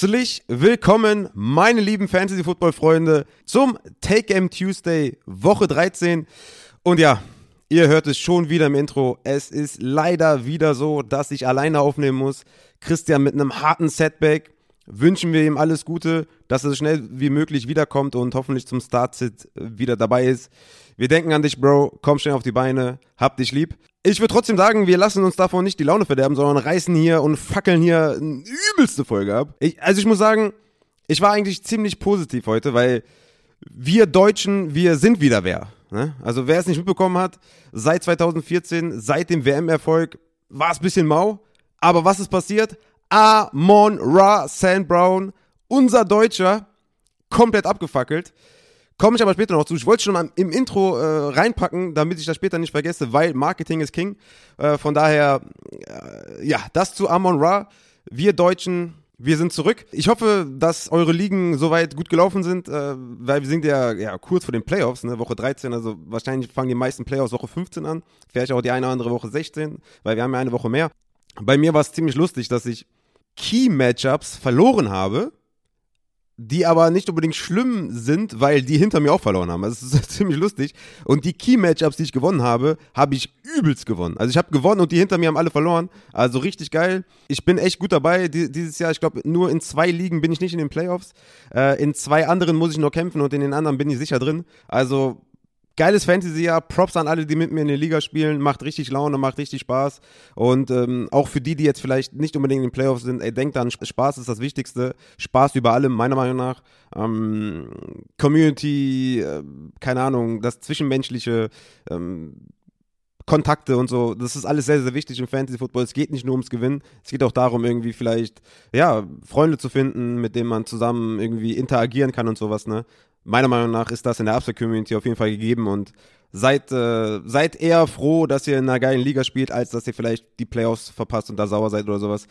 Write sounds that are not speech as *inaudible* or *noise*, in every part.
Herzlich willkommen, meine lieben Fantasy-Football-Freunde, zum Take Game Tuesday, Woche 13. Und ja, ihr hört es schon wieder im Intro. Es ist leider wieder so, dass ich alleine aufnehmen muss. Christian mit einem harten Setback. Wünschen wir ihm alles Gute, dass er so schnell wie möglich wiederkommt und hoffentlich zum Start-Sit wieder dabei ist. Wir denken an dich, Bro. Komm schnell auf die Beine. Hab dich lieb. Ich würde trotzdem sagen, wir lassen uns davon nicht die Laune verderben, sondern reißen hier und fackeln hier eine übelste Folge ab. Ich, also ich muss sagen, ich war eigentlich ziemlich positiv heute, weil wir Deutschen, wir sind wieder wer. Ne? Also wer es nicht mitbekommen hat, seit 2014, seit dem WM-Erfolg, war es ein bisschen mau. Aber was ist passiert? Amon Ra San Brown, unser Deutscher, komplett abgefackelt. Komme ich aber später noch zu. Ich wollte schon mal im Intro äh, reinpacken, damit ich das später nicht vergesse, weil Marketing ist King. Äh, von daher, äh, ja, das zu Amon Ra. Wir Deutschen, wir sind zurück. Ich hoffe, dass eure Ligen soweit gut gelaufen sind, äh, weil wir sind ja, ja kurz vor den Playoffs, ne? Woche 13, also wahrscheinlich fangen die meisten Playoffs Woche 15 an. Vielleicht auch die eine oder andere Woche 16, weil wir haben ja eine Woche mehr. Bei mir war es ziemlich lustig, dass ich Key-Matchups verloren habe die aber nicht unbedingt schlimm sind, weil die hinter mir auch verloren haben. Also es ist *laughs* ziemlich lustig. Und die Key-Matchups, die ich gewonnen habe, habe ich übelst gewonnen. Also ich habe gewonnen und die hinter mir haben alle verloren. Also richtig geil. Ich bin echt gut dabei dieses Jahr. Ich glaube, nur in zwei Ligen bin ich nicht in den Playoffs. Äh, in zwei anderen muss ich noch kämpfen und in den anderen bin ich sicher drin. Also geiles Fantasy-Jahr. Props an alle, die mit mir in der Liga spielen. Macht richtig Laune, macht richtig Spaß. Und ähm, auch für die, die jetzt vielleicht nicht unbedingt in den Playoffs sind, ey, denkt an, Spaß ist das Wichtigste. Spaß über allem, meiner Meinung nach. Ähm, Community, äh, keine Ahnung, das Zwischenmenschliche, ähm, Kontakte und so, das ist alles sehr, sehr wichtig im Fantasy-Football. Es geht nicht nur ums Gewinnen, es geht auch darum, irgendwie vielleicht, ja, Freunde zu finden, mit denen man zusammen irgendwie interagieren kann und sowas, ne? Meiner Meinung nach ist das in der Upside-Community auf jeden Fall gegeben und seid, äh, seid eher froh, dass ihr in einer geilen Liga spielt, als dass ihr vielleicht die Playoffs verpasst und da sauer seid oder sowas.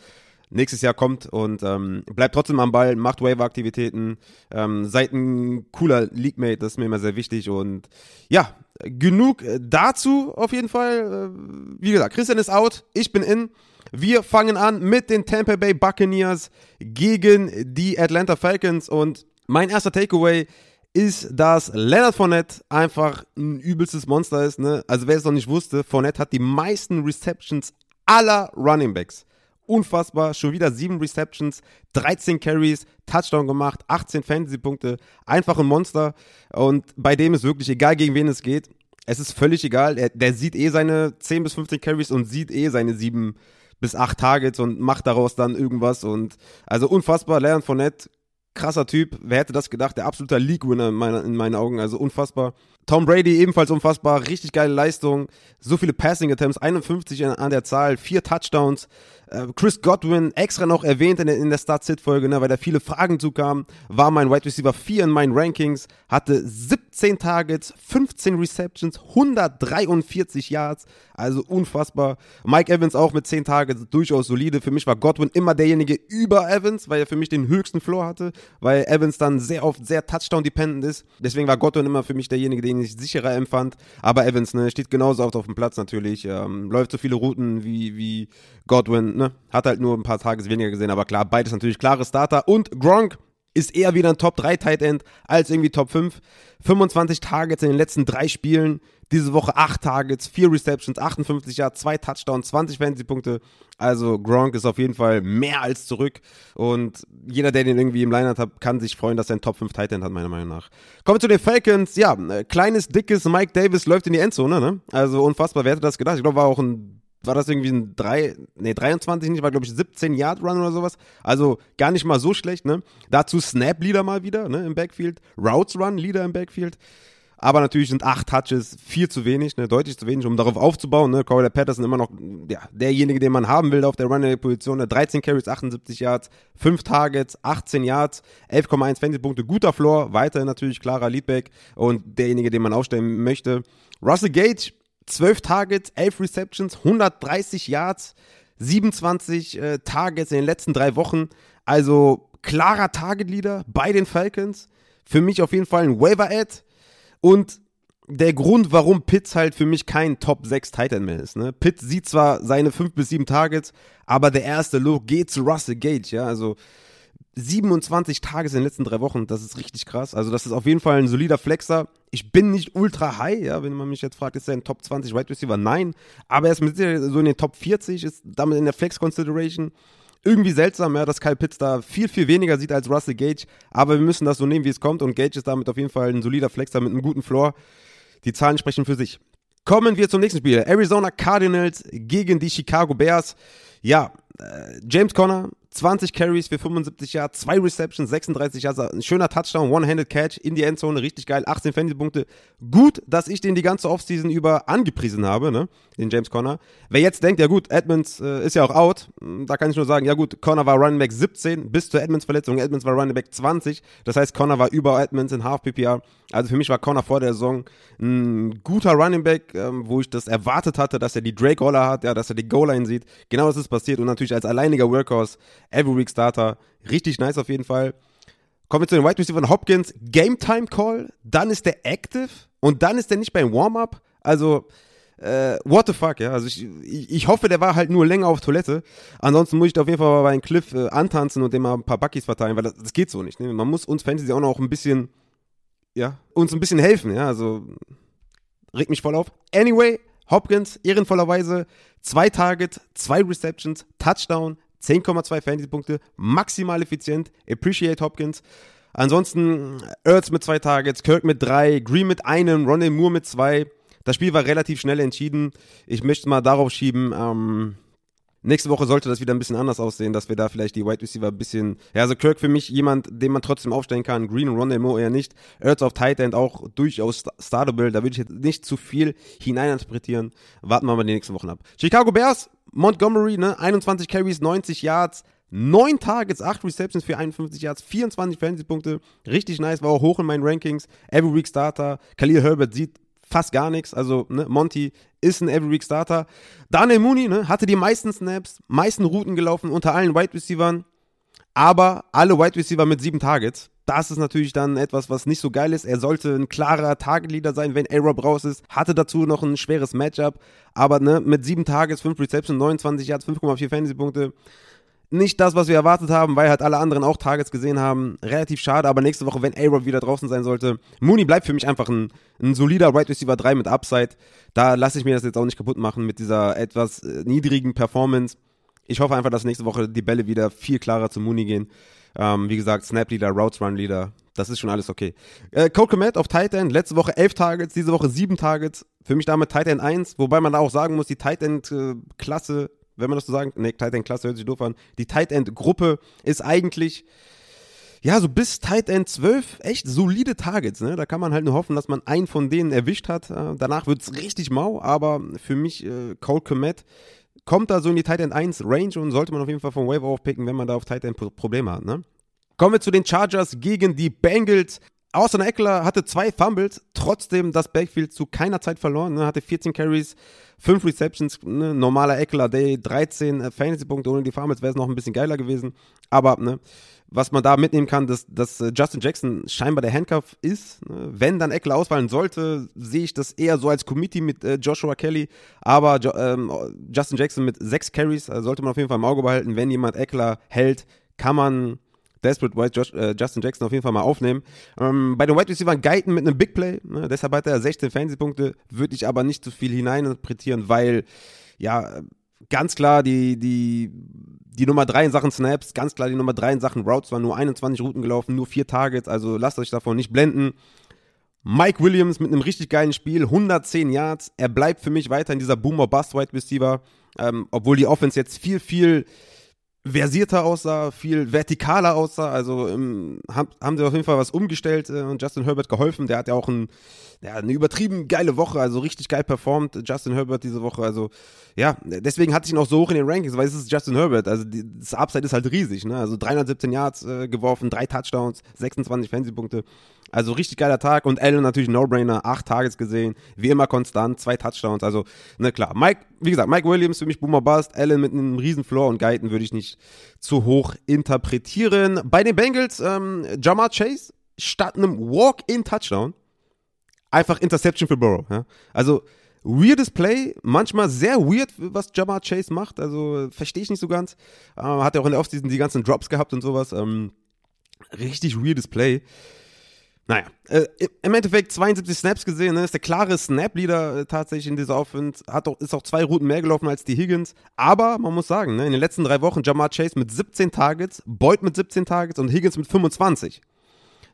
Nächstes Jahr kommt und ähm, bleibt trotzdem am Ball, macht Waiver-Aktivitäten, ähm, seid ein cooler League-Mate, das ist mir immer sehr wichtig und ja, genug dazu auf jeden Fall. Äh, wie gesagt, Christian ist out, ich bin in. Wir fangen an mit den Tampa Bay Buccaneers gegen die Atlanta Falcons und mein erster Takeaway ist, dass Leonard Fournette einfach ein übelstes Monster ist. Ne? Also wer es noch nicht wusste, Fournette hat die meisten Receptions aller Running Backs. Unfassbar, schon wieder sieben Receptions, 13 Carries, Touchdown gemacht, 18 Fantasy-Punkte, einfach ein Monster. Und bei dem ist wirklich egal, gegen wen es geht. Es ist völlig egal. Er, der sieht eh seine 10 bis 15 Carries und sieht eh seine 7 bis 8 Targets und macht daraus dann irgendwas. Und also unfassbar, Leonard Fournette krasser Typ. Wer hätte das gedacht? Der absolute League-Winner in, meiner, in meinen Augen. Also unfassbar. Tom Brady ebenfalls unfassbar. Richtig geile Leistung. So viele Passing-Attempts. 51 an der Zahl. Vier Touchdowns. Äh, Chris Godwin extra noch erwähnt in der, der Start-Sit-Folge, ne, weil da viele Fragen zukamen. War mein Wide Receiver 4 in meinen Rankings. Hatte 17 Targets, 15 Receptions, 143 Yards. Also unfassbar. Mike Evans auch mit 10 Targets, durchaus solide. Für mich war Godwin immer derjenige über Evans, weil er für mich den höchsten Floor hatte, weil Evans dann sehr oft sehr Touchdown-dependent ist. Deswegen war Godwin immer für mich derjenige, den ich sicherer empfand. Aber Evans ne, steht genauso oft auf dem Platz natürlich. Ähm, läuft so viele Routen wie, wie Godwin. Ne? Hat halt nur ein paar Tage weniger gesehen, aber klar, beides natürlich klare Starter. Und Gronk ist eher wieder ein Top 3 Tight End als irgendwie Top 5. 25 Targets in den letzten drei Spielen. Diese Woche 8 Targets, 4 Receptions, 58 Yards, 2 Touchdowns, 20 Fantasy-Punkte. Also Gronk ist auf jeden Fall mehr als zurück. Und jeder, der den irgendwie im Line hat, kann sich freuen, dass er ein Top 5 Tight End hat, meiner Meinung nach. Kommen wir zu den Falcons. Ja, äh, kleines, dickes Mike Davis läuft in die Endzone, ne? Also unfassbar. Wer hätte das gedacht? Ich glaube, war auch ein war das irgendwie ein 3, nee, 23 nicht, war glaube ich 17 Yard Run oder sowas. Also gar nicht mal so schlecht, ne? Dazu Snap Leader mal wieder, ne, im Backfield. Routes Run Leader im Backfield. aber natürlich sind acht Touches viel zu wenig, ne, deutlich zu wenig, um darauf aufzubauen. Ne. Corey Patterson immer noch ja, derjenige, den man haben will auf der Running-Position. Ne. 13 Carries, 78 Yards, 5 Targets, 18 Yards, 11,1 Fantasy-Punkte, guter Floor, weiterhin natürlich klarer Leadback und derjenige, den man aufstellen möchte. Russell Gage, 12 Targets, 11 Receptions, 130 Yards, 27 äh, Targets in den letzten drei Wochen. Also klarer Target-Leader bei den Falcons. Für mich auf jeden Fall ein Waiver-Ad. Und der Grund, warum Pitts halt für mich kein Top 6 Titan mehr ist. Ne? Pitts sieht zwar seine 5 bis 7 Targets, aber der erste Look geht zu Russell Gage, ja, also 27 Tages in den letzten drei Wochen, das ist richtig krass. Also das ist auf jeden Fall ein solider Flexer. Ich bin nicht ultra high, ja, wenn man mich jetzt fragt, ist er ein Top 20 Wide Receiver? Nein, aber er ist mit Sicherheit so in den Top 40, ist damit in der Flex Consideration. Irgendwie seltsam, ja, dass Kyle Pitts da viel, viel weniger sieht als Russell Gage, aber wir müssen das so nehmen, wie es kommt und Gage ist damit auf jeden Fall ein solider Flexer mit einem guten Floor. Die Zahlen sprechen für sich. Kommen wir zum nächsten Spiel. Arizona Cardinals gegen die Chicago Bears. Ja, äh, James Conner 20 Carries für 75 Yards, 2 Receptions, 36 Yards, ein schöner Touchdown, One-Handed Catch in die Endzone, richtig geil, 18 Fantasy-Punkte. Gut, dass ich den die ganze Offseason über angepriesen habe, ne, den James Conner. Wer jetzt denkt, ja gut, Edmonds äh, ist ja auch out, hm, da kann ich nur sagen, ja gut, Conner war Running Back 17 bis zur Edmonds-Verletzung, Edmonds war Running Back 20, das heißt, Conner war über Edmonds in Half PPR. Also für mich war Conner vor der Saison ein guter Running Back, ähm, wo ich das erwartet hatte, dass er die Drake-Roller hat, ja, dass er die Goal-Line sieht. Genau das ist passiert und natürlich als alleiniger Workhorse Every Week Starter. Richtig nice auf jeden Fall. Kommen wir zu den Wide Receiver Hopkins. Game Time Call, dann ist der Active und dann ist der nicht beim Warm-Up. Also, äh, what the fuck, ja. Also ich, ich, hoffe, der war halt nur länger auf Toilette. Ansonsten muss ich da auf jeden Fall mal bei einem Cliff äh, antanzen und dem mal ein paar Buckies verteilen, weil das, das geht so nicht. Ne? Man muss uns Fantasy auch noch ein bisschen, ja, uns ein bisschen helfen, ja. Also, regt mich voll auf. Anyway, Hopkins, ehrenvollerweise, zwei Target, zwei Receptions, Touchdown, 10,2 Fantasy-Punkte, maximal effizient. Appreciate Hopkins. Ansonsten Ertz mit zwei Targets, Kirk mit drei, Green mit einem, Ronald Moore mit zwei. Das Spiel war relativ schnell entschieden. Ich möchte mal darauf schieben, ähm, Nächste Woche sollte das wieder ein bisschen anders aussehen, dass wir da vielleicht die Wide Receiver ein bisschen, ja, also Kirk für mich jemand, den man trotzdem aufstellen kann, Green und Ron Moore eher nicht, Ertz auf Tight End auch durchaus startable, da würde ich jetzt nicht zu viel hineininterpretieren. Warten wir mal die nächsten Wochen ab. Chicago Bears, Montgomery, ne, 21 Carries, 90 Yards, 9 Targets, 8 Receptions für 51 Yards, 24 Fantasy-Punkte. Richtig nice, war auch hoch in meinen Rankings. Every Week Starter. Khalil Herbert sieht fast gar nichts. Also, ne, Monty ist ein Every Week Starter. Daniel Mooney ne, hatte die meisten Snaps, meisten Routen gelaufen unter allen Wide Receivers, aber alle Wide Receiver mit sieben Targets. Das ist natürlich dann etwas, was nicht so geil ist. Er sollte ein klarer Target-Leader sein, wenn A-Rob raus ist. Hatte dazu noch ein schweres Matchup. Aber ne, mit sieben Targets, fünf Receptions, 29 Yards, 5,4 Fantasy-Punkte nicht das, was wir erwartet haben, weil halt alle anderen auch Targets gesehen haben. Relativ schade, aber nächste Woche, wenn A-Rob wieder draußen sein sollte, Mooney bleibt für mich einfach ein, ein solider Right Receiver 3 mit Upside. Da lasse ich mir das jetzt auch nicht kaputt machen mit dieser etwas äh, niedrigen Performance. Ich hoffe einfach, dass nächste Woche die Bälle wieder viel klarer zu Mooney gehen. Ähm, wie gesagt, Snap Leader, Routes Run Leader, das ist schon alles okay. Äh, Cole Komet auf Tight End, letzte Woche 11 Targets, diese Woche 7 Targets. Für mich damit Tight End 1, wobei man da auch sagen muss, die Tight End äh, Klasse wenn man das so sagen, ne, Tight End Klasse hört sich doof an. Die Tight End Gruppe ist eigentlich, ja, so bis Tight End 12 echt solide Targets, ne? Da kann man halt nur hoffen, dass man einen von denen erwischt hat. Äh, danach es richtig mau, aber für mich, äh, Cole Komet kommt da so in die Tight End 1 Range und sollte man auf jeden Fall vom Wave aufpicken, wenn man da auf Tight End Probleme hat, ne? Kommen wir zu den Chargers gegen die Bengals. Austin Eckler hatte zwei Fumbles, trotzdem das Backfield zu keiner Zeit verloren, ne? hatte 14 Carries, 5 Receptions, ne? normaler Eckler Day, 13 äh, Fantasy-Punkte, ohne die Fumbles wäre es noch ein bisschen geiler gewesen, aber ne, was man da mitnehmen kann, dass, dass äh, Justin Jackson scheinbar der Handcuff ist. Ne? Wenn dann Eckler ausfallen sollte, sehe ich das eher so als Committee mit äh, Joshua Kelly. Aber jo ähm, Justin Jackson mit sechs Carries äh, sollte man auf jeden Fall im Auge behalten. Wenn jemand Eckler hält, kann man Desperate White Josh, äh, Justin Jackson auf jeden Fall mal aufnehmen. Ähm, bei den Wide Receivers Guyton mit einem Big Play, ne? deshalb hat er 16 Fantasy-Punkte, würde ich aber nicht zu viel hineininterpretieren, weil, ja, ganz klar die, die, die Nummer 3 in Sachen Snaps, ganz klar die Nummer 3 in Sachen Routes, waren nur 21 Routen gelaufen, nur 4 Targets, also lasst euch davon nicht blenden. Mike Williams mit einem richtig geilen Spiel, 110 Yards. Er bleibt für mich weiter in dieser Boomer Bust Wide Receiver, ähm, obwohl die Offense jetzt viel, viel versierter aussah, viel vertikaler aussah. Also ähm, haben, haben sie auf jeden Fall was umgestellt äh, und Justin Herbert geholfen. Der hat ja auch ein, ja, eine übertrieben geile Woche, also richtig geil performt, Justin Herbert diese Woche. Also ja, deswegen hatte ich ihn auch so hoch in den Rankings, weil es ist Justin Herbert. Also die, das Upside ist halt riesig. Ne? Also 317 Yards äh, geworfen, drei Touchdowns, 26 Fantasy-Punkte. Also richtig geiler Tag und Allen natürlich No-Brainer, acht Tages gesehen, wie immer konstant, zwei Touchdowns. Also, ne klar. Mike, wie gesagt, Mike Williams für mich Boomer Bust, Allen mit einem riesen Floor und Guyton würde ich nicht zu hoch interpretieren. Bei den Bengals, ähm, Jamar Chase statt einem Walk-in-Touchdown einfach Interception für Burrow. Ja? Also, weirdes Play, manchmal sehr weird, was Jamar Chase macht. Also, verstehe ich nicht so ganz. Äh, hat er auch in der Offseason die ganzen Drops gehabt und sowas. Ähm, richtig weirdes Play. Naja, äh, im Endeffekt 72 Snaps gesehen, ne, ist der klare Snap-Leader äh, tatsächlich in dieser Offense, hat auch, ist auch zwei Routen mehr gelaufen als die Higgins, aber man muss sagen, ne, in den letzten drei Wochen Jamar Chase mit 17 Targets, Boyd mit 17 Targets und Higgins mit 25.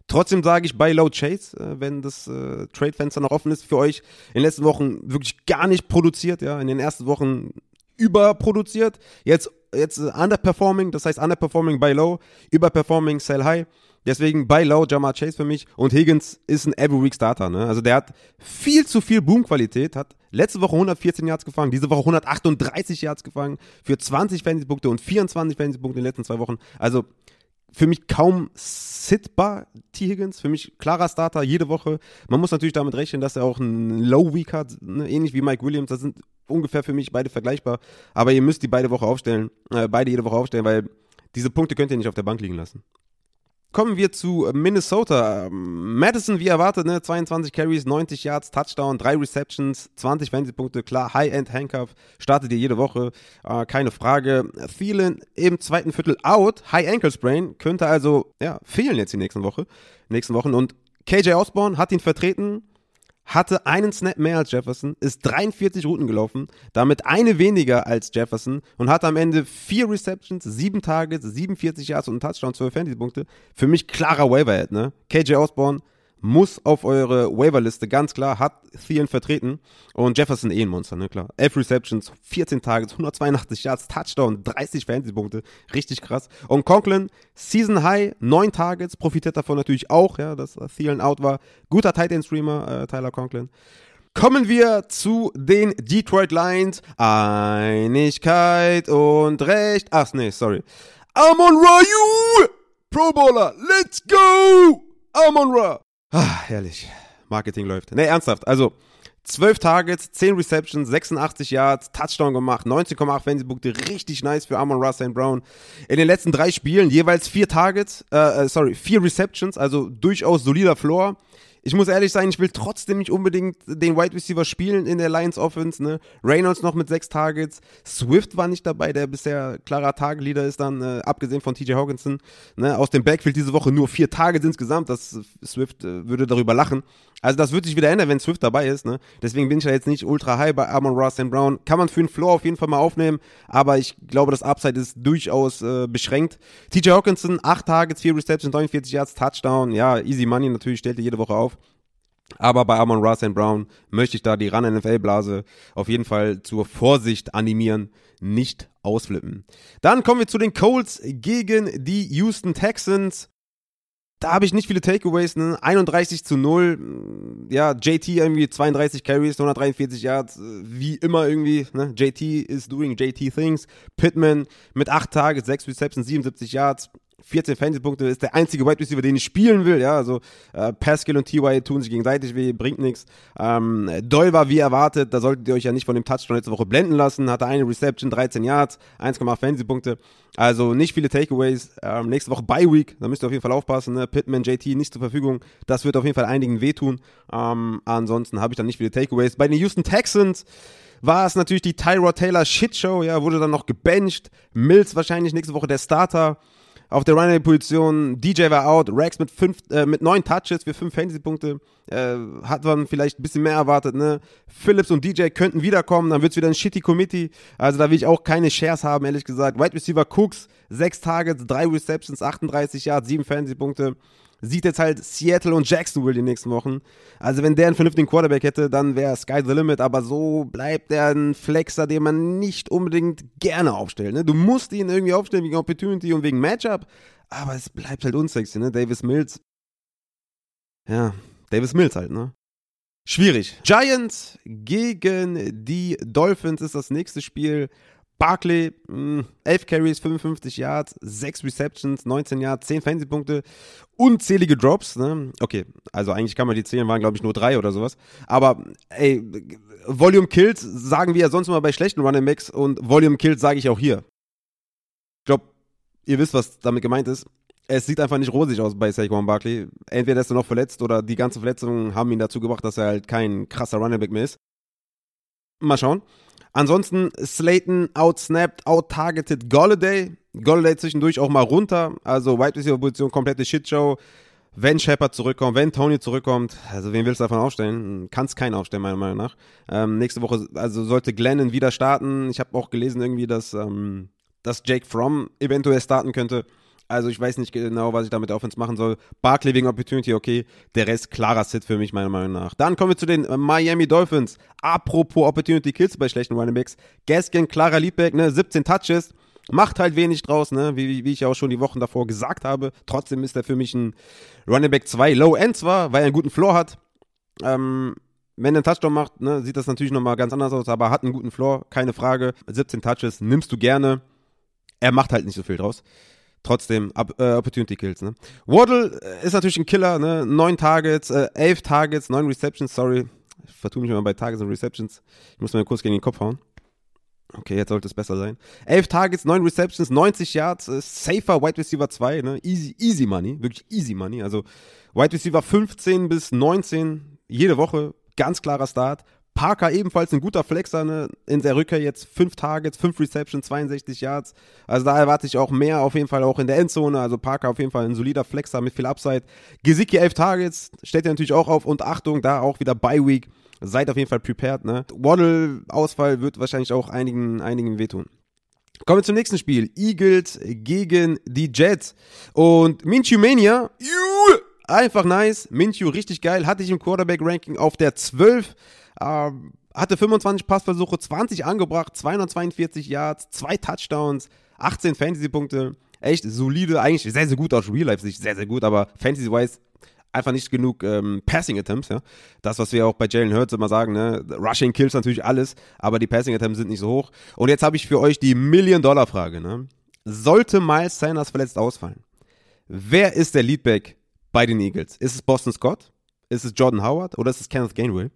Trotzdem sage ich bei Low Chase, äh, wenn das äh, Trade-Fenster noch offen ist für euch, in den letzten Wochen wirklich gar nicht produziert, ja, in den ersten Wochen überproduziert, jetzt, jetzt äh, underperforming, das heißt underperforming bei Low, überperforming Sell High. Deswegen bei Low Jamar Chase für mich und Higgins ist ein Every Week Starter. Ne? Also der hat viel zu viel Boom-Qualität, hat letzte Woche 114 Yards gefangen, diese Woche 138 Yards gefangen für 20 Fantasy-Punkte und 24 Fantasy-Punkte in den letzten zwei Wochen. Also für mich kaum sitbar, T. Higgins. Für mich klarer Starter jede Woche. Man muss natürlich damit rechnen, dass er auch einen Low Week hat, ne? ähnlich wie Mike Williams. Das sind ungefähr für mich beide vergleichbar. Aber ihr müsst die beide Woche aufstellen, äh, beide jede Woche aufstellen, weil diese Punkte könnt ihr nicht auf der Bank liegen lassen. Kommen wir zu Minnesota. Madison, wie erwartet, ne? 22 Carries, 90 Yards, Touchdown, 3 Receptions, 20 Fantasy-Punkte. Klar, High-End-Handcuff, startet ihr jede Woche, äh, keine Frage. Thielen im zweiten Viertel out, High-Ankle-Sprain, könnte also ja, fehlen jetzt die nächsten Woche, nächsten Wochen. Und KJ Osborne hat ihn vertreten, hatte einen Snap mehr als Jefferson, ist 43 Routen gelaufen, damit eine weniger als Jefferson und hatte am Ende vier Receptions, sieben Targets, 47 Yards und einen Touchdown, 12 Fantasy-Punkte. Für mich klarer Waiver-Head, ne? KJ Osborne muss auf eure Waiverliste, ganz klar, hat Thielen vertreten und Jefferson eh ein Monster, ne, klar. 11 Receptions, 14 Targets, 182 Yards, Touchdown, 30 Fantasy-Punkte, richtig krass. Und Conklin, Season High, 9 Targets, profitiert davon natürlich auch, ja, dass Thielen out war. Guter Tight End Streamer, äh, Tyler Conklin. Kommen wir zu den Detroit Lions. Einigkeit und Recht. Ach nee, sorry. Amon Ra, you! Pro Bowler, let's go! Amon Ra. Ah, herrlich. Marketing läuft. Nee, ernsthaft. Also, 12 Targets, 10 Receptions, 86 Yards, Touchdown gemacht, 19,8 Fantasy-Punkte, richtig nice für Amon Russell Brown. In den letzten drei Spielen jeweils vier Targets, äh, äh sorry, vier Receptions, also durchaus solider Floor ich muss ehrlich sein, ich will trotzdem nicht unbedingt den Wide Receiver spielen in der Lions Offense. Ne? Reynolds noch mit sechs Targets. Swift war nicht dabei, der bisher klarer Tagleader ist dann, äh, abgesehen von TJ Hawkinson. Ne? Aus dem Backfield diese Woche nur vier Targets insgesamt. Das Swift äh, würde darüber lachen. Also das wird sich wieder ändern, wenn Swift dabei ist. Ne? Deswegen bin ich ja jetzt nicht ultra high bei Amon Ross and Brown. Kann man für den Floor auf jeden Fall mal aufnehmen, aber ich glaube, das Upside ist durchaus äh, beschränkt. TJ Hawkinson, 8 Targets, 4 Receptions, 49 Yards, Touchdown. Ja, easy money natürlich, stellt er jede Woche auf. Aber bei Amon Ross and Brown möchte ich da die Run-NFL-Blase auf jeden Fall zur Vorsicht animieren, nicht ausflippen. Dann kommen wir zu den Colts gegen die Houston Texans. Da habe ich nicht viele Takeaways, ne? 31 zu 0. Ja, JT irgendwie 32 Carries, 143 Yards, wie immer irgendwie, ne? JT is doing JT things. Pittman mit 8 Tages, 6 Receptions, 77 Yards. 14 Fantasy-Punkte, ist der einzige Wide Receiver, den ich spielen will. Ja, also äh, Pascal und T.Y. tun sich gegenseitig weh, bringt nichts. Ähm, Doyle war wie erwartet, da solltet ihr euch ja nicht von dem Touchdown letzte Woche blenden lassen. Hatte eine Reception, 13 Yards, 1,8 Fantasy-Punkte. Also nicht viele Takeaways. Ähm, nächste Woche Bye Week, da müsst ihr auf jeden Fall aufpassen. Ne? Pittman, JT nicht zur Verfügung. Das wird auf jeden Fall einigen wehtun. Ähm, ansonsten habe ich dann nicht viele Takeaways. Bei den Houston Texans war es natürlich die Tyrod Taylor Shitshow, ja, wurde dann noch gebencht. Mills wahrscheinlich nächste Woche der Starter. Auf der Running-Position, DJ war out, Rex mit, fünf, äh, mit neun Touches für fünf Fantasy-Punkte. Äh, hat man vielleicht ein bisschen mehr erwartet, ne? Phillips und DJ könnten wiederkommen, dann wird es wieder ein shitty Committee. Also da will ich auch keine Shares haben, ehrlich gesagt. Wide Receiver Cooks, sechs Targets, drei Receptions, 38 Yards, sieben Fantasy-Punkte. Sieht jetzt halt Seattle und Jacksonville die nächsten Wochen. Also wenn der einen vernünftigen Quarterback hätte, dann wäre Sky the Limit, aber so bleibt er ein Flexer, den man nicht unbedingt gerne aufstellt. Ne? Du musst ihn irgendwie aufstellen wegen Opportunity und wegen Matchup, aber es bleibt halt unsexy, ne? Davis Mills. Ja, Davis Mills halt, ne? Schwierig. Giants gegen die Dolphins ist das nächste Spiel. Barkley, 11 hm, Carries, 55 Yards, 6 Receptions, 19 Yards, 10 Fantasy-Punkte, unzählige Drops. Ne? Okay, also eigentlich kann man die zählen, waren glaube ich nur drei oder sowas. Aber ey, Volume Kills sagen wir ja sonst immer bei schlechten Running Backs und Volume Kills sage ich auch hier. Ich glaube, ihr wisst, was damit gemeint ist. Es sieht einfach nicht rosig aus bei Saquon Barkley. Entweder ist er noch verletzt oder die ganzen Verletzungen haben ihn dazu gebracht, dass er halt kein krasser Running Back mehr ist. Mal schauen. Ansonsten Slayton outsnapped, out-targeted Golladay. Golladay zwischendurch auch mal runter. Also Wide Receiver Position, komplette Shitshow. Wenn Shepard zurückkommt, wenn Tony zurückkommt, also wen willst du davon aufstellen? Kannst keinen aufstellen, meiner Meinung nach. Ähm, nächste Woche, also sollte Glennon wieder starten. Ich habe auch gelesen irgendwie, dass, ähm, dass Jake Fromm eventuell starten könnte. Also ich weiß nicht genau, was ich damit Offense machen soll. Barkley wegen Opportunity, okay. Der Rest klarer Sit für mich, meiner Meinung nach. Dann kommen wir zu den äh, Miami Dolphins. Apropos Opportunity Kills bei schlechten Running Backs. Gaskin, klarer Leadback, ne, 17 Touches. Macht halt wenig draus, ne, wie, wie ich auch schon die Wochen davor gesagt habe. Trotzdem ist er für mich ein Running Back 2 Low End zwar, weil er einen guten Floor hat. Ähm, wenn er einen Touchdown macht, ne, sieht das natürlich nochmal ganz anders aus, aber hat einen guten Floor, keine Frage. 17 Touches nimmst du gerne. Er macht halt nicht so viel draus trotzdem äh, Opportunity Kills. Ne? Waddle äh, ist natürlich ein Killer, ne? Neun Targets, äh, elf Targets, neun Receptions, sorry. Ich vertue mich immer bei Targets und Receptions. Ich muss mir kurz gegen den Kopf hauen. Okay, jetzt sollte es besser sein. Elf Targets, neun Receptions, 90 Yards, äh, safer Wide Receiver 2, ne? Easy, easy Money, wirklich easy Money. Also Wide Receiver 15 bis 19 jede Woche, ganz klarer Start. Parker ebenfalls ein guter Flexer, ne? in der Rückkehr jetzt fünf Targets, fünf Receptions, 62 Yards. Also da erwarte ich auch mehr, auf jeden Fall auch in der Endzone. Also Parker auf jeden Fall ein solider Flexer mit viel Upside. Gesicki elf Targets, stellt er natürlich auch auf und Achtung, da auch wieder Bye Week. Seid auf jeden Fall prepared, ne? Waddle-Ausfall wird wahrscheinlich auch einigen, einigen wehtun. Kommen wir zum nächsten Spiel. Eagles gegen die Jets. Und Minshew Mania, einfach nice. Minshew richtig geil. Hatte ich im Quarterback-Ranking auf der 12. Ähm, hatte 25 Passversuche, 20 angebracht, 242 Yards, zwei Touchdowns, 18 Fantasy-Punkte. Echt solide, eigentlich sehr, sehr gut aus Real-Life-Sicht, sehr, sehr gut, aber Fantasy-wise einfach nicht genug ähm, Passing Attempts, ja. Das, was wir auch bei Jalen Hurts immer sagen, ne? Rushing kills natürlich alles, aber die Passing Attempts sind nicht so hoch. Und jetzt habe ich für euch die Million-Dollar-Frage, ne? Sollte Miles Sanders verletzt ausfallen, wer ist der Leadback bei den Eagles? Ist es Boston Scott? Ist es Jordan Howard oder ist es Kenneth Gainwell?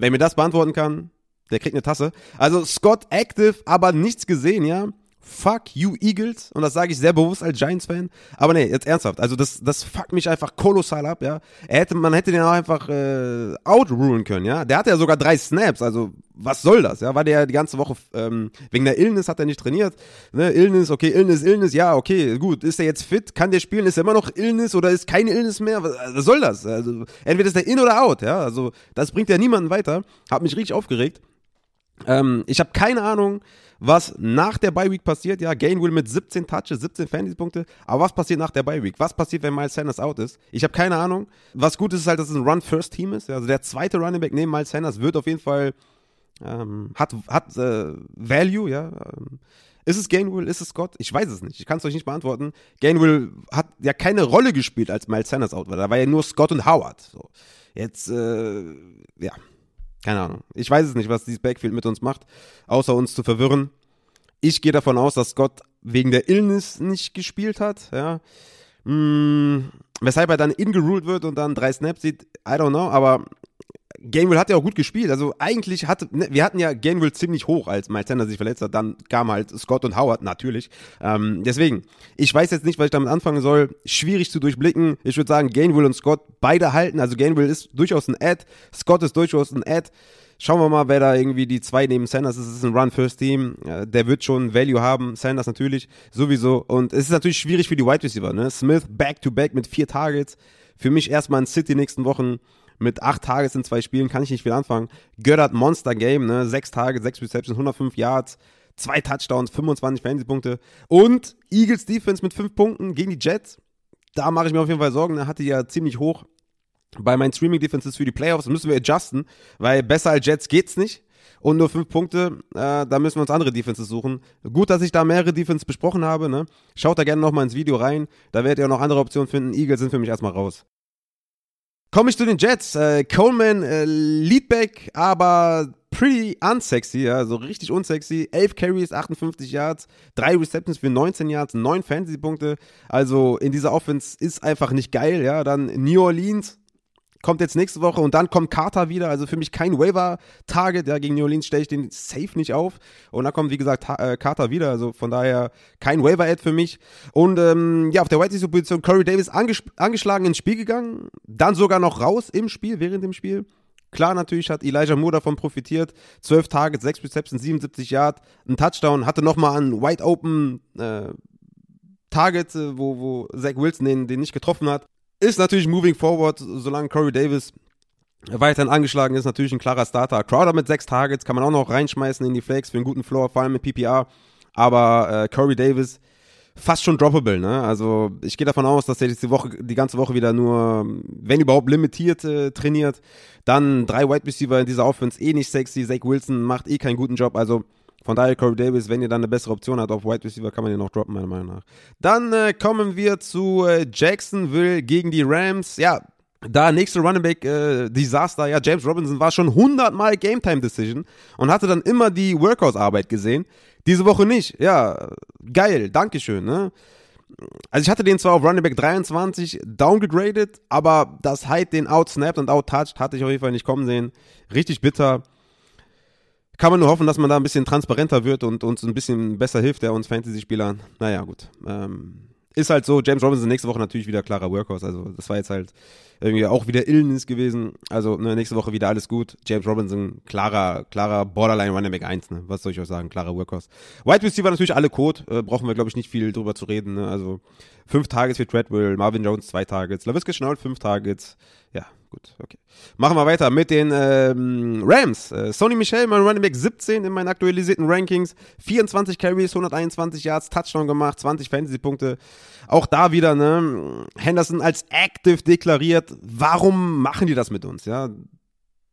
Wer mir das beantworten kann, der kriegt eine Tasse. Also Scott active, aber nichts gesehen, ja. Fuck you Eagles. Und das sage ich sehr bewusst als Giants-Fan. Aber nee, jetzt ernsthaft. Also das, das fuckt mich einfach kolossal ab, ja. Er hätte, man hätte den auch einfach äh, outrulen können, ja. Der hatte ja sogar drei Snaps. Also was soll das, ja? War der die ganze Woche, ähm, wegen der Illness hat er nicht trainiert. Ne? Illness, okay, Illness, Illness, ja, okay, gut. Ist er jetzt fit? Kann der spielen? Ist er immer noch Illness oder ist keine Illness mehr? Was, was soll das? Also entweder ist er in oder out, ja. Also das bringt ja niemanden weiter. Hat mich richtig aufgeregt. Ähm, ich habe keine Ahnung, was nach der Bye Week passiert. Ja, Gainwell mit 17 Touches, 17 Fantasy-Punkte. Aber was passiert nach der Bye Week? Was passiert, wenn Miles Sanders out ist? Ich habe keine Ahnung. Was gut ist, ist halt, dass es ein Run-First-Team ist. Also der zweite Running Back neben Miles Sanders wird auf jeden Fall ähm, hat hat äh, Value, ja. Ähm, ist es Gainwell? Ist es Scott? Ich weiß es nicht. Ich kann es euch nicht beantworten. Gainwell hat ja keine Rolle gespielt, als Miles Sanders out war. Da war ja nur Scott und Howard. So. Jetzt, äh, ja, keine Ahnung. Ich weiß es nicht, was dieses Backfield mit uns macht, außer uns zu verwirren. Ich gehe davon aus, dass Scott wegen der Illness nicht gespielt hat, ja. Hm, weshalb er dann ingeruled wird und dann drei Snaps sieht, I don't know, aber Gainwell hat ja auch gut gespielt. Also eigentlich hatte, ne, wir hatten ja Gainwell ziemlich hoch, als Miles Sanders sich verletzt hat. Dann kam halt Scott und Howard natürlich. Ähm, deswegen, ich weiß jetzt nicht, was ich damit anfangen soll. Schwierig zu durchblicken. Ich würde sagen, Gainwell und Scott beide halten. Also Gainwell ist durchaus ein Ad. Scott ist durchaus ein Ad. Schauen wir mal, wer da irgendwie die zwei neben Sanders ist. Es ist ein Run-First-Team. Der wird schon Value haben. Sanders natürlich sowieso. Und es ist natürlich schwierig für die Wide Receiver. Ne? Smith back-to-back -back mit vier Targets. Für mich erstmal ein Sit die nächsten Wochen mit acht Tages in zwei Spielen kann ich nicht viel anfangen. Göttert Monster Game, ne? Sechs Tage, sechs Receptions, 105 Yards, zwei Touchdowns, 25 Fantasy-Punkte. Und Eagles Defense mit fünf Punkten gegen die Jets. da mache ich mir auf jeden Fall Sorgen. Er hatte ja ziemlich hoch bei meinen Streaming-Defenses für die Playoffs. Müssen wir adjusten, weil besser als Jets geht's nicht. Und nur fünf Punkte, äh, da müssen wir uns andere Defenses suchen. Gut, dass ich da mehrere Defenses besprochen habe. Ne? Schaut da gerne nochmal ins Video rein. Da werdet ihr auch noch andere Optionen finden. Eagles sind für mich erstmal raus. Komme ich zu den Jets. Äh, Coleman, äh, Leadback, aber pretty unsexy, ja, so richtig unsexy. 11 Carries, 58 Yards, 3 Receptions für 19 Yards, 9 Fantasy-Punkte. Also in dieser Offense ist einfach nicht geil, ja. Dann New Orleans, kommt jetzt nächste Woche und dann kommt Carter wieder. Also für mich kein Waiver-Target. Ja, gegen New Orleans stelle ich den safe nicht auf. Und dann kommt, wie gesagt, äh, Carter wieder. Also von daher kein Waiver-Ad für mich. Und ähm, ja, auf der White Receiver-Position Corey Davis anges angeschlagen ins Spiel gegangen. Dann sogar noch raus im Spiel, während dem Spiel. Klar, natürlich hat Elijah Moore davon profitiert. 12 Targets, 6 Receptions, 77 Yards, ein Touchdown. Hatte nochmal einen Wide Open äh, Target, äh, wo, wo Zach Wilson den, den nicht getroffen hat. Ist natürlich moving forward, solange Corey Davis weiterhin angeschlagen ist, natürlich ein klarer Starter. Crowder mit sechs Targets kann man auch noch reinschmeißen in die Flex für einen guten Floor, vor allem mit PPR. Aber äh, Corey Davis fast schon droppable, ne? Also ich gehe davon aus, dass er die Woche, die ganze Woche wieder nur, wenn überhaupt limitiert äh, trainiert. Dann drei Wide Receiver in dieser Offense eh nicht sexy. Zach Wilson macht eh keinen guten Job. Also von daher Corey Davis, wenn ihr dann eine bessere Option habt auf Wide Receiver, kann man den noch droppen, meiner Meinung nach. Dann äh, kommen wir zu äh, Jacksonville gegen die Rams. Ja, da nächste Running Back äh, Desaster, ja, James Robinson war schon 100 Mal Game Time Decision und hatte dann immer die Workhouse Arbeit gesehen. Diese Woche nicht. Ja, geil, Dankeschön, ne? Also ich hatte den zwar auf Running Back 23 downgegradet, aber dass Hyde den outsnapped und outtouched, hatte ich auf jeden Fall nicht kommen sehen. Richtig bitter kann man nur hoffen, dass man da ein bisschen transparenter wird und uns ein bisschen besser hilft, der uns Fantasy-Spielern. Naja, gut. Ähm, ist halt so, James Robinson nächste Woche natürlich wieder klarer Workhorse. Also das war jetzt halt irgendwie auch wieder Illness gewesen. Also ne, nächste Woche wieder alles gut. James Robinson, klarer, klarer Borderline Running Back 1, ne? Was soll ich euch sagen? Klarer Workhorse. Wide Receiver natürlich alle Code. Äh, brauchen wir, glaube ich, nicht viel drüber zu reden. Ne? Also fünf Targets für Treadwell, Marvin Jones zwei Targets, LaVisca Schnaul fünf Targets. Ja, gut, okay. Machen wir weiter mit den ähm, Rams. Äh, Sony Michel, mein Running Back 17 in meinen aktualisierten Rankings. 24 Carries, 121 Yards, Touchdown gemacht, 20 Fantasy-Punkte. Auch da wieder, ne? Henderson als active deklariert. Warum machen die das mit uns? Ja,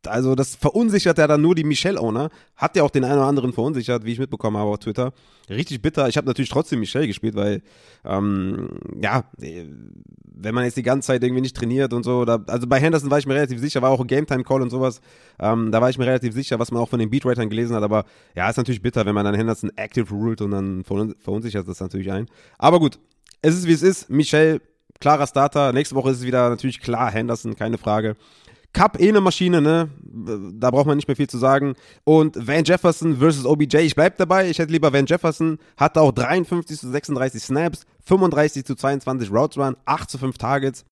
also das verunsichert ja dann nur die Michelle-Owner. Hat ja auch den einen oder anderen verunsichert, wie ich mitbekommen habe auf Twitter. Richtig bitter. Ich habe natürlich trotzdem Michelle gespielt, weil, ähm, ja, wenn man jetzt die ganze Zeit irgendwie nicht trainiert und so, da, also bei Henderson war ich mir relativ sicher, war auch ein Game-Time-Call und sowas. Ähm, da war ich mir relativ sicher, was man auch von den Beatwritern gelesen hat. Aber ja, ist natürlich bitter, wenn man dann Henderson active ruled und dann verunsichert das natürlich ein. Aber gut, es ist wie es ist. Michelle, klarer Starter. Nächste Woche ist es wieder natürlich klar Henderson, keine Frage. Cup eh eine Maschine, ne? Da braucht man nicht mehr viel zu sagen. Und Van Jefferson versus OBJ, ich bleib dabei. Ich hätte lieber Van Jefferson. Hatte auch 53 zu 36 Snaps, 35 zu 22 Routes Run, 8 zu 5 Targets.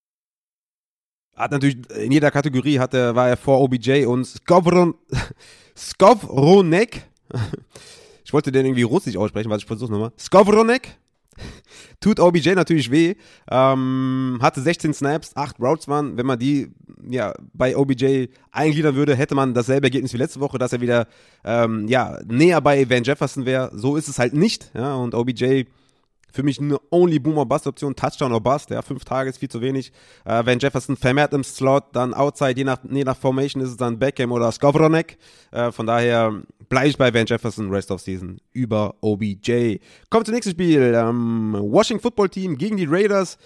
Hat natürlich in jeder Kategorie hat er, war er vor OBJ und Skovron, *laughs* Skovronek. *laughs* Ich wollte den irgendwie russisch aussprechen, was ich versuche nochmal. Skovronek *laughs* Tut OBJ natürlich weh. Ähm, hatte 16 Snaps, 8 Routes waren. Wenn man die ja, bei OBJ eingliedern würde, hätte man dasselbe Ergebnis wie letzte Woche, dass er wieder ähm, ja, näher bei Van Jefferson wäre. So ist es halt nicht. Ja, und OBJ für mich eine Only Boomer Bust Option, Touchdown oder Bust, ja, fünf Tage ist viel zu wenig. Äh, Van Jefferson vermehrt im Slot, dann Outside, je nach, je nach Formation ist es dann Beckham oder Skowronek. Äh, von daher bleibe ich bei Van Jefferson Rest of Season über OBJ. Kommt zum nächsten Spiel. Ähm, Washington Football Team gegen die Raiders.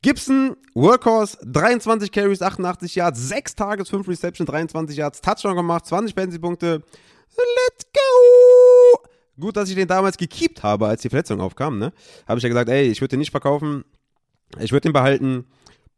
Gibson, Workhorse, 23 Carries, 88 Yards, 6 Targets, 5 Receptions, 23 Yards, Touchdown gemacht, 20 Fantasy-Punkte. Let's go! Gut, dass ich den damals gekeept habe, als die Verletzung aufkam, ne? Habe ich ja gesagt, ey, ich würde den nicht verkaufen, ich würde den behalten.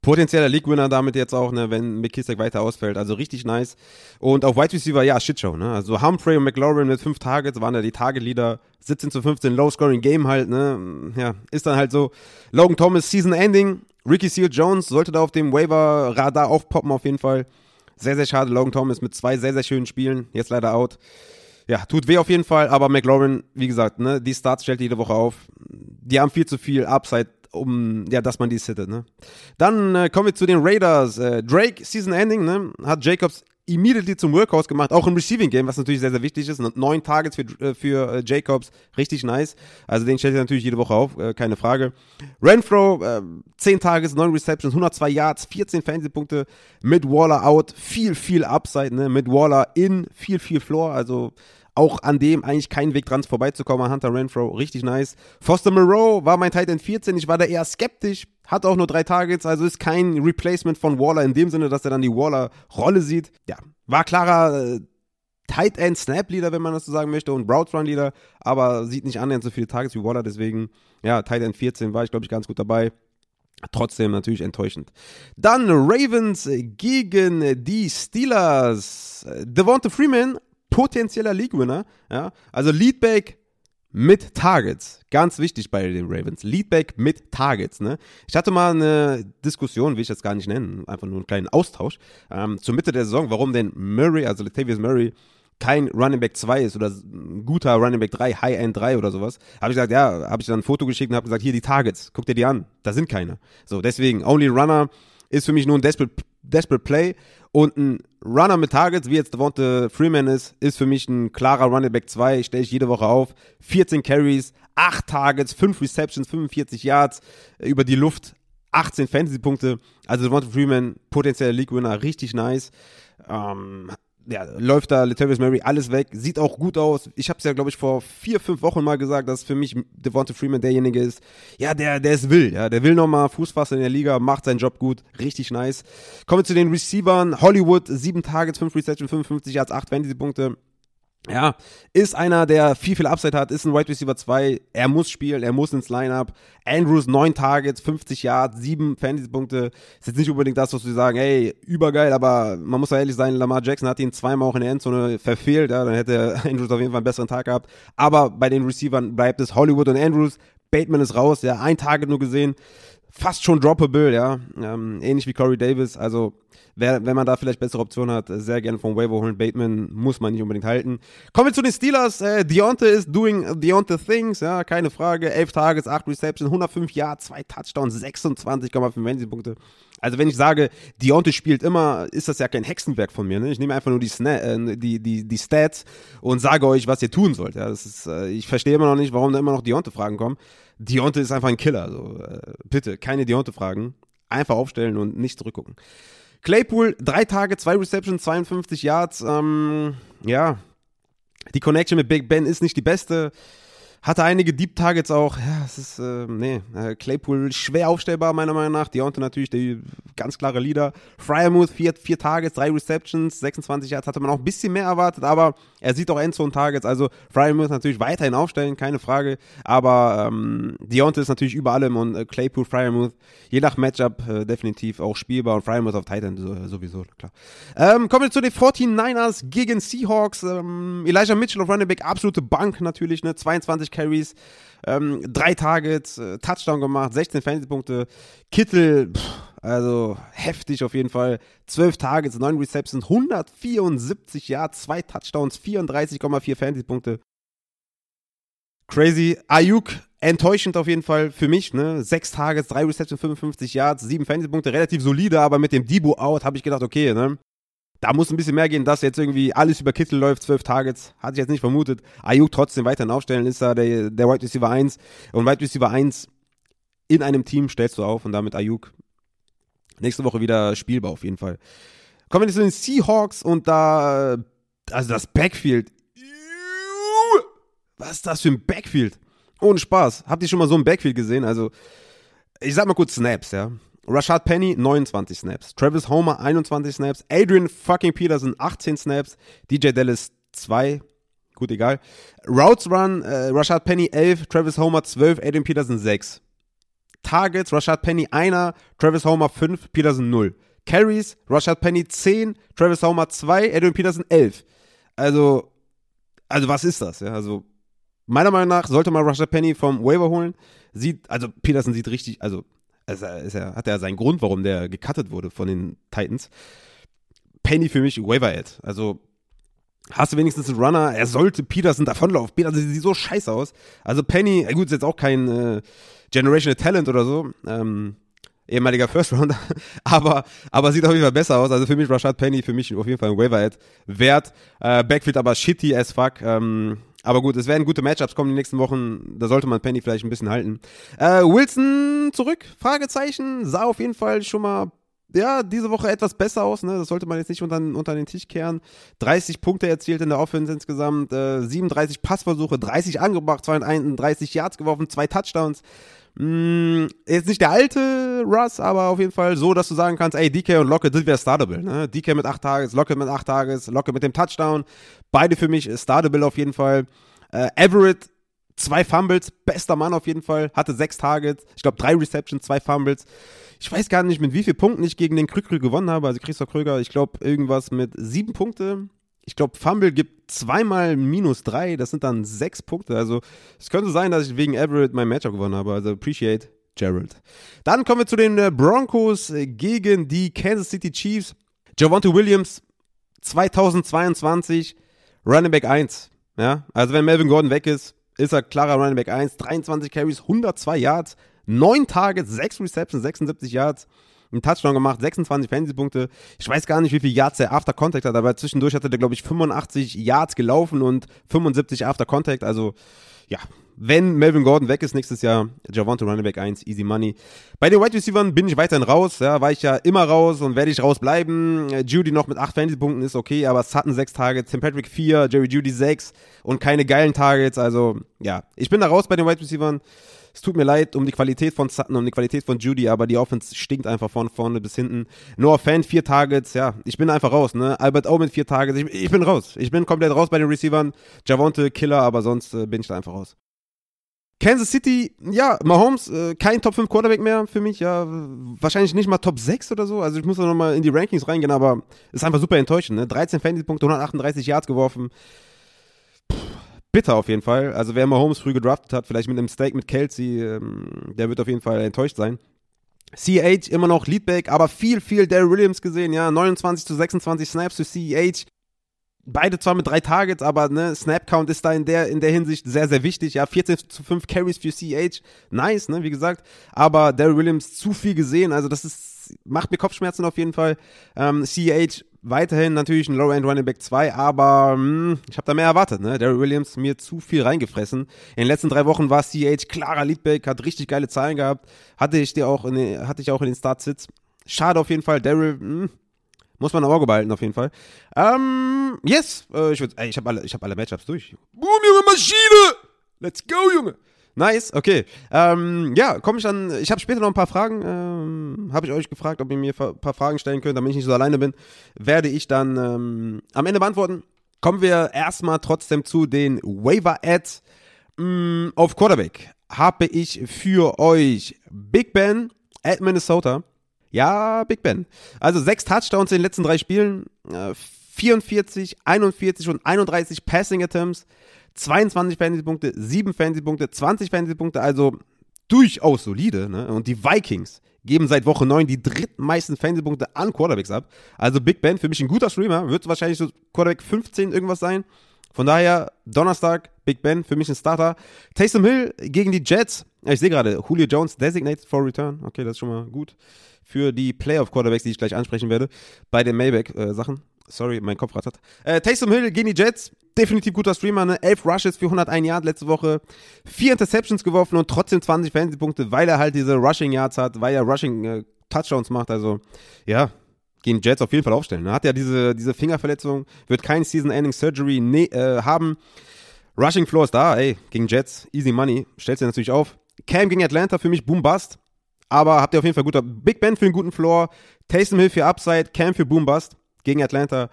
Potenzieller League-Winner damit jetzt auch, ne, wenn McKissick weiter ausfällt. Also richtig nice. Und auf Wide Receiver, ja, Shitshow, ne? Also Humphrey und McLaurin mit fünf Targets waren ja die Target-Leader. 17 zu 15, Low-Scoring-Game halt, ne? Ja, ist dann halt so. Logan Thomas, Season-Ending. Ricky Seal Jones sollte da auf dem Waiver-Radar aufpoppen, auf jeden Fall. Sehr, sehr schade. Logan Thomas mit zwei sehr, sehr schönen Spielen. Jetzt leider out ja, tut weh auf jeden Fall, aber McLaurin, wie gesagt, ne, die Starts stellt jede Woche auf. Die haben viel zu viel Upside, um, ja, dass man die sittet, ne. Dann äh, kommen wir zu den Raiders. Äh, Drake, Season Ending, ne, hat Jacobs immediately zum Workhorse gemacht, auch im Receiving Game, was natürlich sehr, sehr wichtig ist. Neun Targets für, äh, für äh, Jacobs, richtig nice. Also den stellt er natürlich jede Woche auf, äh, keine Frage. Renfro, äh, 10 Targets, 9 Receptions, 102 Yards, 14 Fantasy-Punkte, mit Waller out, viel, viel Upside, ne? Mit Waller in, viel, viel Floor, also auch an dem eigentlich kein Weg dran vorbeizukommen. Hunter Renfro, richtig nice. Foster Moreau war mein Titan 14. Ich war da eher skeptisch. Hat auch nur drei Targets, also ist kein Replacement von Waller in dem Sinne, dass er dann die Waller-Rolle sieht. Ja, war klarer äh, Tight End Snap Leader, wenn man das so sagen möchte, und Route Run Leader, aber sieht nicht annähernd so viele Targets wie Waller, deswegen, ja, Tight End 14 war ich, glaube ich, ganz gut dabei. Trotzdem natürlich enttäuschend. Dann Ravens gegen die Steelers. Devonta Freeman potenzieller League-Winner. Ja? Also Leadback mit Targets. Ganz wichtig bei den Ravens. Leadback mit Targets. Ne? Ich hatte mal eine Diskussion, will ich das gar nicht nennen, einfach nur einen kleinen Austausch, ähm, zur Mitte der Saison, warum denn Murray, also Latavius Murray, kein Running Back 2 ist oder ein guter Running Back 3, High End 3 oder sowas, habe ich gesagt, ja, habe ich dann ein Foto geschickt und habe gesagt, hier die Targets, guck dir die an, da sind keine. So, deswegen, Only Runner ist für mich nur ein Desperate, Desperate Play und ein Runner mit Targets, wie jetzt Devonta Freeman ist, ist für mich ein klarer Running Back 2, stelle ich jede Woche auf. 14 Carries, 8 Targets, 5 Receptions, 45 Yards äh, über die Luft, 18 Fantasy-Punkte. Also Devonta Freeman, potenzieller League-Winner, richtig nice. Ähm, ja, läuft da Latavius Murray alles weg, sieht auch gut aus. Ich habe es ja, glaube ich, vor vier, fünf Wochen mal gesagt, dass für mich Devonta Freeman derjenige ist, ja, der, der es will, ja, der will nochmal Fuß fassen in der Liga, macht seinen Job gut, richtig nice. Kommen wir zu den Receivern, Hollywood, sieben Targets, fünf Receptions, 55 Yards, acht Fantasy-Punkte. Ja, ist einer, der viel, viel Upside hat, ist ein Wide Receiver 2, er muss spielen, er muss ins Lineup. Andrews, 9 Targets, 50 Yards, 7 Fantasy-Punkte. Ist jetzt nicht unbedingt das, was wir sagen, ey, übergeil, aber man muss ja ehrlich sein, Lamar Jackson hat ihn zweimal auch in der Endzone verfehlt, ja, dann hätte *laughs* Andrews auf jeden Fall einen besseren Tag gehabt. Aber bei den Receivern bleibt es Hollywood und Andrews. Bateman ist raus, ja, ein Target nur gesehen. Fast schon droppable, ja, ähm, ähnlich wie Corey Davis, also Wer, wenn man da vielleicht bessere Optionen hat, sehr gerne vom Waiver holen. Bateman muss man nicht unbedingt halten. Kommen wir zu den Steelers. Äh, Deontay ist doing Deontay things, ja, keine Frage. 11 Tages, 8 Receptions, 105 Yards, 2 Touchdowns, 26,5 Fantasy-Punkte. Also wenn ich sage, Deontay spielt immer, ist das ja kein Hexenwerk von mir. Ne? Ich nehme einfach nur die, Sna äh, die, die, die Stats und sage euch, was ihr tun sollt. Ja? Das ist, äh, ich verstehe immer noch nicht, warum da immer noch Deontay-Fragen kommen. Deontay ist einfach ein Killer. Also, äh, bitte, keine Deontay-Fragen. Einfach aufstellen und nicht zurückgucken. Claypool, drei Tage, zwei Receptions, 52 Yards. Ähm, ja, die Connection mit Big Ben ist nicht die beste. Hatte einige Deep Targets auch. Ja, es ist, äh, nee, äh, Claypool schwer aufstellbar, meiner Meinung nach. Deontay natürlich der ganz klare Leader. Fryermuth, vier, vier Targets, drei Receptions, 26 Yards, hatte man auch ein bisschen mehr erwartet, aber er sieht auch Endzone-Targets. Also Fryermuth natürlich weiterhin aufstellen, keine Frage. Aber ähm, Deontay ist natürlich über allem und äh, Claypool, Fryermuth, je nach Matchup äh, definitiv auch spielbar und Fryermuth auf Titan so, sowieso, klar. Ähm, kommen wir zu den 49ers gegen Seahawks. Ähm, Elijah Mitchell auf Running Back, absolute Bank natürlich, ne? 22 Carries, ähm, drei Targets, äh, Touchdown gemacht, 16 Fantasy-Punkte. Kittel, pff, also heftig auf jeden Fall. 12 Targets, 9 Receptions, 174 Yards, 2 Touchdowns, 34,4 Fantasy-Punkte. Crazy. Ayuk, enttäuschend auf jeden Fall für mich. Ne? 6 Targets, 3 Receptions, 55 Yards, 7 Fantasy-Punkte, relativ solide, aber mit dem Debo out habe ich gedacht, okay, ne? Da muss ein bisschen mehr gehen, dass jetzt irgendwie alles über Kittel läuft, zwölf Targets, hatte ich jetzt nicht vermutet. Ayuk trotzdem weiterhin aufstellen, ist da der, der Wide Receiver 1 und Wide Receiver 1 in einem Team stellst du auf und damit Ayuk nächste Woche wieder spielbar auf jeden Fall. Kommen wir zu den Seahawks und da, also das Backfield. Was ist das für ein Backfield? Ohne Spaß. Habt ihr schon mal so ein Backfield gesehen? Also, ich sag mal kurz Snaps, ja. Rashad Penny 29 Snaps, Travis Homer 21 Snaps, Adrian fucking Peterson 18 Snaps, DJ Dallas 2, gut egal. Routes Run, äh, Rashad Penny 11, Travis Homer 12, Adrian Peterson 6. Targets, Rashad Penny 1, Travis Homer 5, Peterson 0. Carries, Rashad Penny 10, Travis Homer 2, Adrian Peterson 11. Also, also was ist das? Ja, also meiner Meinung nach sollte man Rashad Penny vom Waiver holen. Sieht, also Peterson sieht richtig, also also ist er, hat er seinen Grund, warum der gecuttet wurde von den Titans. Penny für mich Waiver-Ad. Also hast du wenigstens einen Runner, er sollte Peterson davonlaufen. Peterson sieht so scheiße aus. Also Penny, gut, ist jetzt auch kein äh, Generational Talent oder so. Ähm, ehemaliger First Rounder, *laughs* aber, aber sieht auf jeden Fall besser aus. Also für mich Rashad Penny, für mich auf jeden Fall ein Waiver-Ad wert. Äh, Backfield aber shitty as fuck. Ähm, aber gut, es werden gute Matchups kommen die nächsten Wochen. Da sollte man Penny vielleicht ein bisschen halten. Äh, Wilson zurück? Fragezeichen. Sah auf jeden Fall schon mal ja, diese Woche etwas besser aus, ne? Das sollte man jetzt nicht unter, unter den Tisch kehren. 30 Punkte erzielt in der Offense insgesamt, äh, 37 Passversuche, 30 angebracht, 32 Yards geworfen, zwei Touchdowns. Mm, jetzt nicht der alte Russ, aber auf jeden Fall so, dass du sagen kannst, ey, DK und Locke, das wäre startable. Ne? DK mit 8 Tages, Locke mit 8 Tages, Locke mit dem Touchdown. Beide für mich startable auf jeden Fall. Äh, Everett, zwei Fumbles, bester Mann auf jeden Fall, hatte 6 Targets, ich glaube drei Receptions, zwei Fumbles. Ich weiß gar nicht, mit wie vielen Punkten ich gegen den Krüger gewonnen habe. Also Christoph Krüger, ich glaube irgendwas mit sieben Punkte. Ich glaube, Fumble gibt zweimal minus drei, das sind dann sechs Punkte. Also es könnte sein, dass ich wegen Everett mein Matchup gewonnen habe. Also appreciate Gerald. Dann kommen wir zu den äh, Broncos äh, gegen die Kansas City Chiefs. Javonte Williams 2022 Running Back 1. Ja, also wenn Melvin Gordon weg ist, ist er klarer Running Back 1. 23 Carries, 102 Yards, 9 Targets, 6 Receptions, 76 Yards, einen Touchdown gemacht, 26 Fantasy-Punkte. Ich weiß gar nicht, wie viel Yards er After Contact hat, aber zwischendurch hatte der, glaube ich, 85 Yards gelaufen und 75 After Contact. Also, ja, wenn Melvin Gordon weg ist nächstes Jahr, Javante Running Back 1, easy money. Bei den Wide Receivers bin ich weiterhin raus, ja, war ich ja immer raus und werde ich rausbleiben. Judy noch mit 8 Fantasy-Punkten ist okay, aber Sutton 6 Targets, Tim Patrick 4, Jerry Judy 6 und keine geilen Targets, also ja, ich bin da raus bei den Wide Receivers. Es tut mir leid um die Qualität von Sutton, um die Qualität von Judy, aber die Offense stinkt einfach von vorne bis hinten. Noah Fan, vier Targets, ja, ich bin einfach raus, ne? Albert O mit vier Targets, ich, ich bin raus. Ich bin komplett raus bei den Receivern. Javonte, Killer, aber sonst äh, bin ich da einfach raus. Kansas City, ja, Mahomes, äh, kein Top 5 Quarterback mehr für mich, ja, wahrscheinlich nicht mal Top 6 oder so, also ich muss da nochmal in die Rankings reingehen, aber ist einfach super enttäuschend, ne? 13 Fantasy-Punkte, 138 Yards geworfen, bitter auf jeden Fall. Also wer Mahomes früh gedraftet hat, vielleicht mit einem Steak mit Kelsey, ähm, der wird auf jeden Fall enttäuscht sein. CH immer noch Leadback, aber viel, viel Daryl Williams gesehen, ja, 29 zu 26 Snaps für CH. Beide zwar mit drei Targets, aber ne, Snap Count ist da in der, in der Hinsicht sehr, sehr wichtig. Ja, 14 zu 5 Carries für CH. Nice, ne, wie gesagt. Aber Daryl Williams zu viel gesehen. Also, das ist, macht mir Kopfschmerzen auf jeden Fall. Ähm, CH weiterhin natürlich ein Low-End Running Back 2, aber mh, hm, ich habe da mehr erwartet. Ne? Daryl Williams mir zu viel reingefressen. In den letzten drei Wochen war CH klarer Leadback, hat richtig geile Zahlen gehabt. Hatte ich, die auch in den, hatte ich auch in den Startsits. Schade auf jeden Fall. Daryl, hm, muss man im Auge behalten auf jeden Fall. Ähm, yes, äh, ich, ich habe alle, hab alle Matchups durch. Boom, Junge, Maschine! Let's go, Junge! Nice, okay. Ähm, ja, komme ich dann. Ich habe später noch ein paar Fragen. Ähm, habe ich euch gefragt, ob ihr mir ein paar Fragen stellen könnt, damit ich nicht so alleine bin. Werde ich dann ähm, am Ende beantworten. Kommen wir erstmal trotzdem zu den Waiver-Ads. Mm, auf Quarterback habe ich für euch Big Ben at Minnesota. Ja, Big Ben. Also sechs Touchdowns in den letzten drei Spielen. Äh, 44, 41 und 31 Passing Attempts. 22 Fantasy-Punkte, 7 Fantasy-Punkte, 20 Fantasy-Punkte, also durchaus solide. Ne? Und die Vikings geben seit Woche 9 die drittmeisten Fantasy-Punkte an Quarterbacks ab. Also Big Ben, für mich ein guter Streamer, wird wahrscheinlich so Quarterback 15 irgendwas sein. Von daher, Donnerstag, Big Ben, für mich ein Starter. Taysom Hill gegen die Jets. Ich sehe gerade, Julio Jones designated for return. Okay, das ist schon mal gut. Für die Playoff-Quarterbacks, die ich gleich ansprechen werde, bei den Maybach-Sachen. Äh, Sorry, mein Kopf rattert. Äh, Taysom Hill gegen die Jets. Definitiv guter Streamer, ne? 11 Rushes für 101 Yards letzte Woche. Vier Interceptions geworfen und trotzdem 20 Fantasy-Punkte, weil er halt diese Rushing Yards hat, weil er Rushing äh, Touchdowns macht. Also, ja, gegen Jets auf jeden Fall aufstellen. Ne? Hat ja diese, diese Fingerverletzung, wird kein Season-Ending Surgery ne äh, haben. Rushing Floor ist da, ey, gegen Jets, easy money, stellt sich natürlich auf. Cam gegen Atlanta für mich Boom Bust. Aber habt ihr auf jeden Fall guter Big Ben für einen guten Floor, Taysom Hill für Upside, Cam für Boom Bust gegen Atlanta.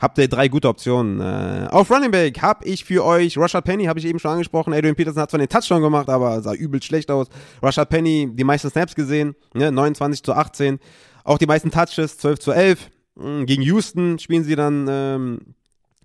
Habt ihr drei gute Optionen. Äh, auf Running Back habe ich für euch Rashad Penny, habe ich eben schon angesprochen. Adrian Peterson hat zwar den Touchdown gemacht, aber sah übel schlecht aus. Rashad Penny, die meisten Snaps gesehen, ne, 29 zu 18. Auch die meisten Touches, 12 zu 11. Hm, gegen Houston spielen sie dann ähm,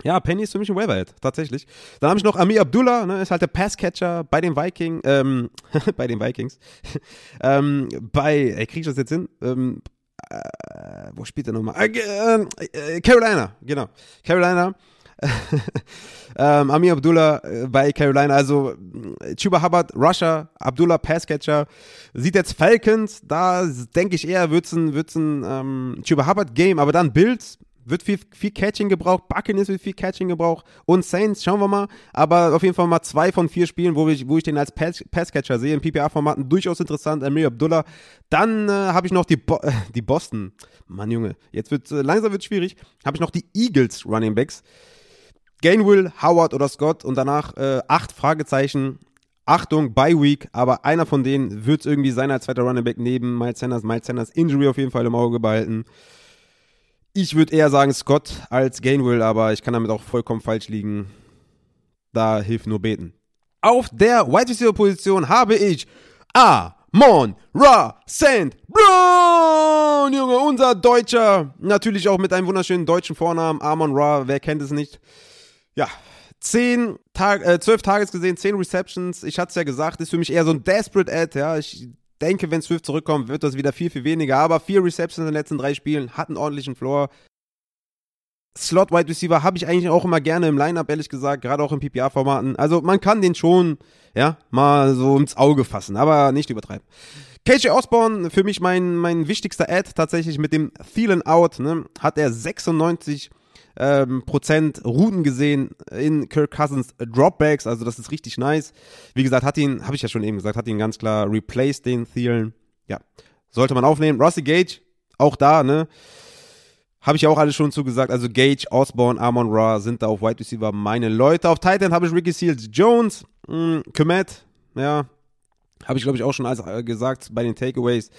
ja, Penny ist für mich ein Waiver-Hit, tatsächlich. Dann habe ich noch Amir Abdullah, ne, ist halt der Passcatcher bei den Vikings, ähm, *laughs* bei den Vikings. *laughs* ähm, bei, ey, krieg ich das jetzt hin? Ähm, äh, wo spielt er nochmal? Äh, äh, Carolina, genau. Carolina. *laughs* ähm, Amir Abdullah äh, bei Carolina, also äh, Chuba Hubbard, Russia, Abdullah Passcatcher, sieht jetzt Falcons, da denke ich eher, wird es ein, wird's ein ähm, Chuba Hubbard Game, aber dann Bills, wird viel, viel Catching gebraucht, Buccaneers wird viel Catching gebraucht und Saints, schauen wir mal. Aber auf jeden Fall mal zwei von vier Spielen, wo ich, wo ich den als Pass, Passcatcher sehe, in PPA-Formaten durchaus interessant, Amir Abdullah. Dann äh, habe ich noch die, Bo *laughs* die Boston. Mann, Junge, jetzt wird äh, langsam wird schwierig. Habe ich noch die Eagles Running Backs. Gainwell, Howard oder Scott und danach äh, acht Fragezeichen. Achtung, Bye Week, aber einer von denen wird es irgendwie sein als zweiter Running Back neben Miles Sanders. Miles Sanders Injury auf jeden Fall im Auge behalten. Ich würde eher sagen Scott als Gainwell, aber ich kann damit auch vollkommen falsch liegen. Da hilft nur beten. Auf der Wide Receiver Position habe ich Amon Ra St. Brown, Junge, unser Deutscher. Natürlich auch mit einem wunderschönen deutschen Vornamen. Amon Ra, wer kennt es nicht? Ja, 10 Tag, äh, 12 Tages gesehen, 10 Receptions. Ich hatte es ja gesagt, ist für mich eher so ein Desperate Ad. Ja, ich denke, wenn Swift zurückkommt, wird das wieder viel, viel weniger. Aber vier Receptions in den letzten drei Spielen, hat einen ordentlichen Floor. Slot Wide Receiver habe ich eigentlich auch immer gerne im Lineup, ehrlich gesagt, gerade auch in PPA-Formaten. Also man kann den schon, ja, mal so ins Auge fassen, aber nicht übertreiben. KJ Osborne, für mich mein, mein wichtigster Ad tatsächlich mit dem Thielen Out, ne, hat er 96 ähm, Prozent Routen gesehen in Kirk Cousins Dropbacks, also das ist richtig nice. Wie gesagt, hat ihn, habe ich ja schon eben gesagt, hat ihn ganz klar replaced, den Thielen. Ja, sollte man aufnehmen. Rossi Gage, auch da, ne? Habe ich ja auch alles schon zugesagt. Also Gage, Osborne, Amon Ra sind da auf Wide Receiver meine Leute. Auf Titan habe ich Ricky Seals Jones, mh, Komet, ja. Habe ich, glaube ich, auch schon alles äh, gesagt bei den Takeaways.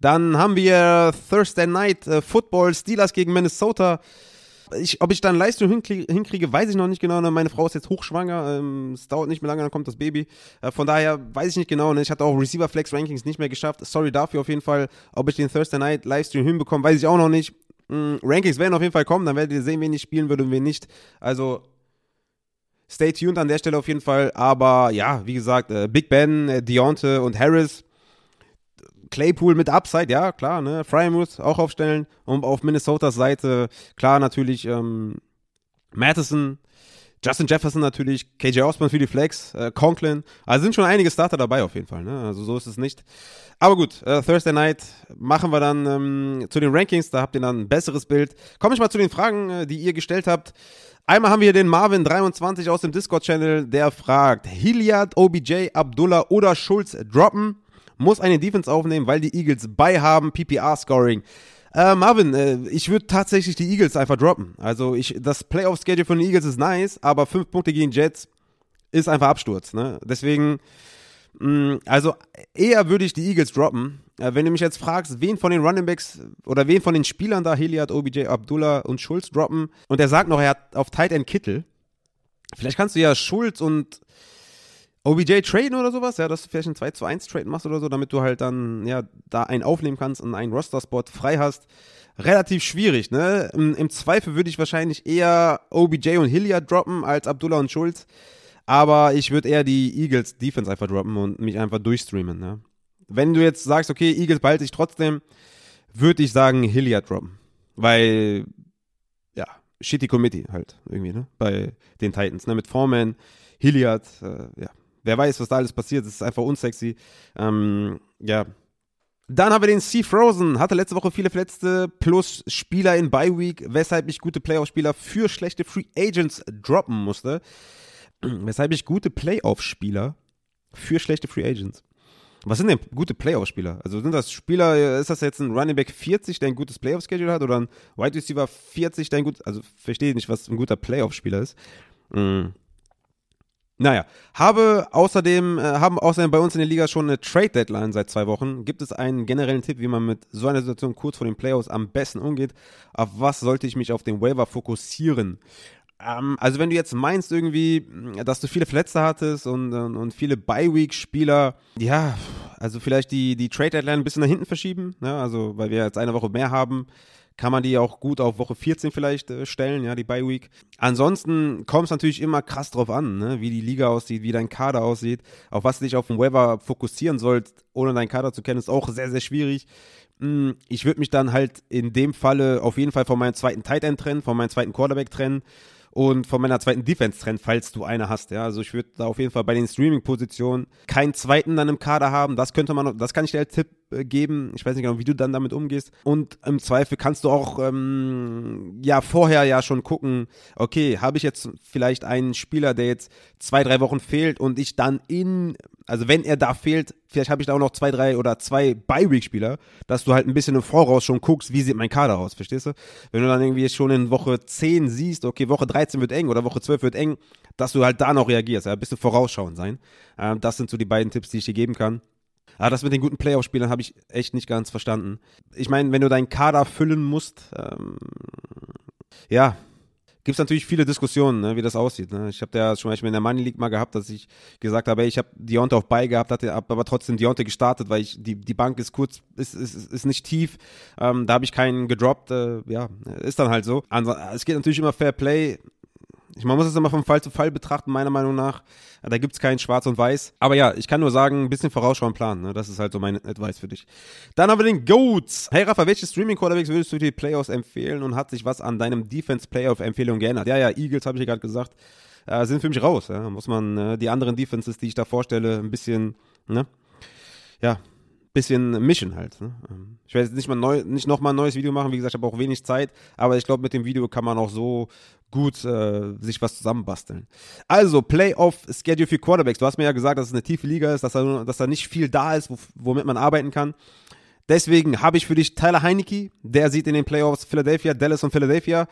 Dann haben wir Thursday Night äh, Football, Steelers gegen Minnesota. Ich, ob ich dann Leistung hinkriege, hinkriege, weiß ich noch nicht genau. Ne? Meine Frau ist jetzt hochschwanger. Ähm, es dauert nicht mehr lange, dann kommt das Baby. Äh, von daher weiß ich nicht genau. Ne? Ich hatte auch Receiver Flex Rankings nicht mehr geschafft. Sorry dafür auf jeden Fall. Ob ich den Thursday Night Livestream hinbekomme, weiß ich auch noch nicht. Mhm, Rankings werden auf jeden Fall kommen. Dann werdet ihr sehen, wen ich spielen würde und wen nicht. Also stay tuned an der Stelle auf jeden Fall. Aber ja, wie gesagt, äh, Big Ben, äh, Deonte und Harris Claypool mit Upside, ja, klar, ne? Fryermuth auch aufstellen. Und auf Minnesotas Seite, klar, natürlich ähm, Madison, Justin Jefferson natürlich, KJ Osborne für die Flex, äh, Conklin. Also sind schon einige Starter dabei auf jeden Fall, ne? Also so ist es nicht. Aber gut, äh, Thursday Night machen wir dann ähm, zu den Rankings, da habt ihr dann ein besseres Bild. Komme ich mal zu den Fragen, äh, die ihr gestellt habt. Einmal haben wir den Marvin23 aus dem Discord-Channel, der fragt, Hilliard, OBJ, Abdullah oder Schulz droppen? Muss eine Defense aufnehmen, weil die Eagles bei haben, PPR-Scoring. Äh, Marvin, äh, ich würde tatsächlich die Eagles einfach droppen. Also ich, das Playoff-Schedule von den Eagles ist nice, aber fünf Punkte gegen Jets ist einfach Absturz. Ne? Deswegen, mh, mm, also eher würde ich die Eagles droppen. Äh, wenn du mich jetzt fragst, wen von den Running Backs oder wen von den Spielern da, Heliad, OBJ, Abdullah und Schulz droppen und er sagt noch, er hat auf Tight End Kittel. Vielleicht kannst du ja Schulz und OBJ traden oder sowas, ja, dass du vielleicht einen 2 zu 1 Trade machst oder so, damit du halt dann, ja, da einen aufnehmen kannst und einen Roster-Spot frei hast. Relativ schwierig, ne? Im, Im, Zweifel würde ich wahrscheinlich eher OBJ und Hilliard droppen als Abdullah und Schulz. Aber ich würde eher die Eagles Defense einfach droppen und mich einfach durchstreamen, ne? Wenn du jetzt sagst, okay, Eagles behalte ich trotzdem, würde ich sagen Hilliard droppen. Weil, ja, shitty Committee halt irgendwie, ne? Bei den Titans, ne? Mit Foreman, Hilliard, äh, ja wer weiß, was da alles passiert. Es ist einfach unsexy. Ähm, ja. Dann haben wir den Sea Frozen, hatte letzte Woche viele Verletzte plus Spieler in Bye Week, weshalb ich gute Playoff-Spieler für schlechte Free Agents droppen musste. weshalb ich gute Playoff-Spieler für schlechte Free Agents. Was sind denn gute Playoff-Spieler? Also sind das Spieler, ist das jetzt ein Running Back 40, der ein gutes Playoff-Schedule hat oder ein Wide Receiver 40, der ein gut, also verstehe ich nicht, was ein guter Playoff-Spieler ist. Mhm. Naja, habe außerdem, äh, haben außerdem bei uns in der Liga schon eine Trade Deadline seit zwei Wochen. Gibt es einen generellen Tipp, wie man mit so einer Situation kurz vor den Playoffs am besten umgeht? Auf was sollte ich mich auf den Waiver fokussieren? Ähm, also wenn du jetzt meinst irgendwie, dass du viele Verletzte hattest und, und, und viele Bye-Week-Spieler, ja, also vielleicht die, die Trade Deadline ein bisschen nach hinten verschieben, ne? also weil wir jetzt eine Woche mehr haben kann man die auch gut auf Woche 14 vielleicht äh, stellen, ja, die Bye Week. Ansonsten kommt es natürlich immer krass drauf an, ne, wie die Liga aussieht, wie dein Kader aussieht, auf was du dich auf dem Weather fokussieren sollst, ohne deinen Kader zu kennen, ist auch sehr, sehr schwierig. Hm, ich würde mich dann halt in dem Falle auf jeden Fall von meinem zweiten Tight End trennen, von meinem zweiten Quarterback trennen und von meiner zweiten Defense trennen, falls du eine hast. Ja, also ich würde da auf jeden Fall bei den Streaming-Positionen keinen zweiten dann im Kader haben. Das könnte man, das kann ich dir als Tipp geben. Ich weiß nicht genau, wie du dann damit umgehst. Und im Zweifel kannst du auch ähm, ja vorher ja schon gucken, okay, habe ich jetzt vielleicht einen Spieler, der jetzt zwei, drei Wochen fehlt und ich dann in, also wenn er da fehlt, vielleicht habe ich da auch noch zwei, drei oder zwei Bi-Week-Spieler, dass du halt ein bisschen im Voraus schon guckst, wie sieht mein Kader aus, verstehst du? Wenn du dann irgendwie schon in Woche 10 siehst, okay, Woche 13 wird eng oder Woche 12 wird eng, dass du halt da noch reagierst, ja, ein bisschen vorausschauend sein. Ähm, das sind so die beiden Tipps, die ich dir geben kann. Aber das mit den guten Playoff-Spielern habe ich echt nicht ganz verstanden. Ich meine, wenn du deinen Kader füllen musst, ähm, ja, gibt es natürlich viele Diskussionen, ne, wie das aussieht. Ne? Ich habe ja schon Beispiel in der Money League mal gehabt, dass ich gesagt habe, ey, ich habe Deontay auf bei gehabt, hatte aber trotzdem Deontay gestartet, weil ich die die Bank ist kurz, ist ist, ist nicht tief. Ähm, da habe ich keinen gedroppt. Äh, ja, ist dann halt so. Also, es geht natürlich immer Fair Play. Ich, man muss es immer vom Fall zu Fall betrachten, meiner Meinung nach. Da gibt's kein Schwarz und Weiß. Aber ja, ich kann nur sagen, ein bisschen vorausschauen planen. Ne? Das ist halt so mein Advice für dich. Dann haben wir den Goats. Hey Rafa, welche Streaming-Quarterbacks würdest du die Playoffs empfehlen und hat sich was an deinem Defense-Playoff-Empfehlung geändert? Ja, ja, Eagles habe ich ja gerade gesagt. Äh, sind für mich raus. Ja? Muss man äh, die anderen Defenses, die ich da vorstelle, ein bisschen, ne? Ja, bisschen mischen halt. Ne? Ich werde jetzt nicht mal neu, nicht nochmal ein neues Video machen, wie gesagt, ich habe auch wenig Zeit, aber ich glaube, mit dem Video kann man auch so gut äh, sich was zusammenbasteln. Also, Playoff-Schedule für Quarterbacks. Du hast mir ja gesagt, dass es eine tiefe Liga ist, dass da, dass da nicht viel da ist, womit man arbeiten kann. Deswegen habe ich für dich Tyler Heinecke, der sieht in den Playoffs Philadelphia, Dallas und Philadelphia.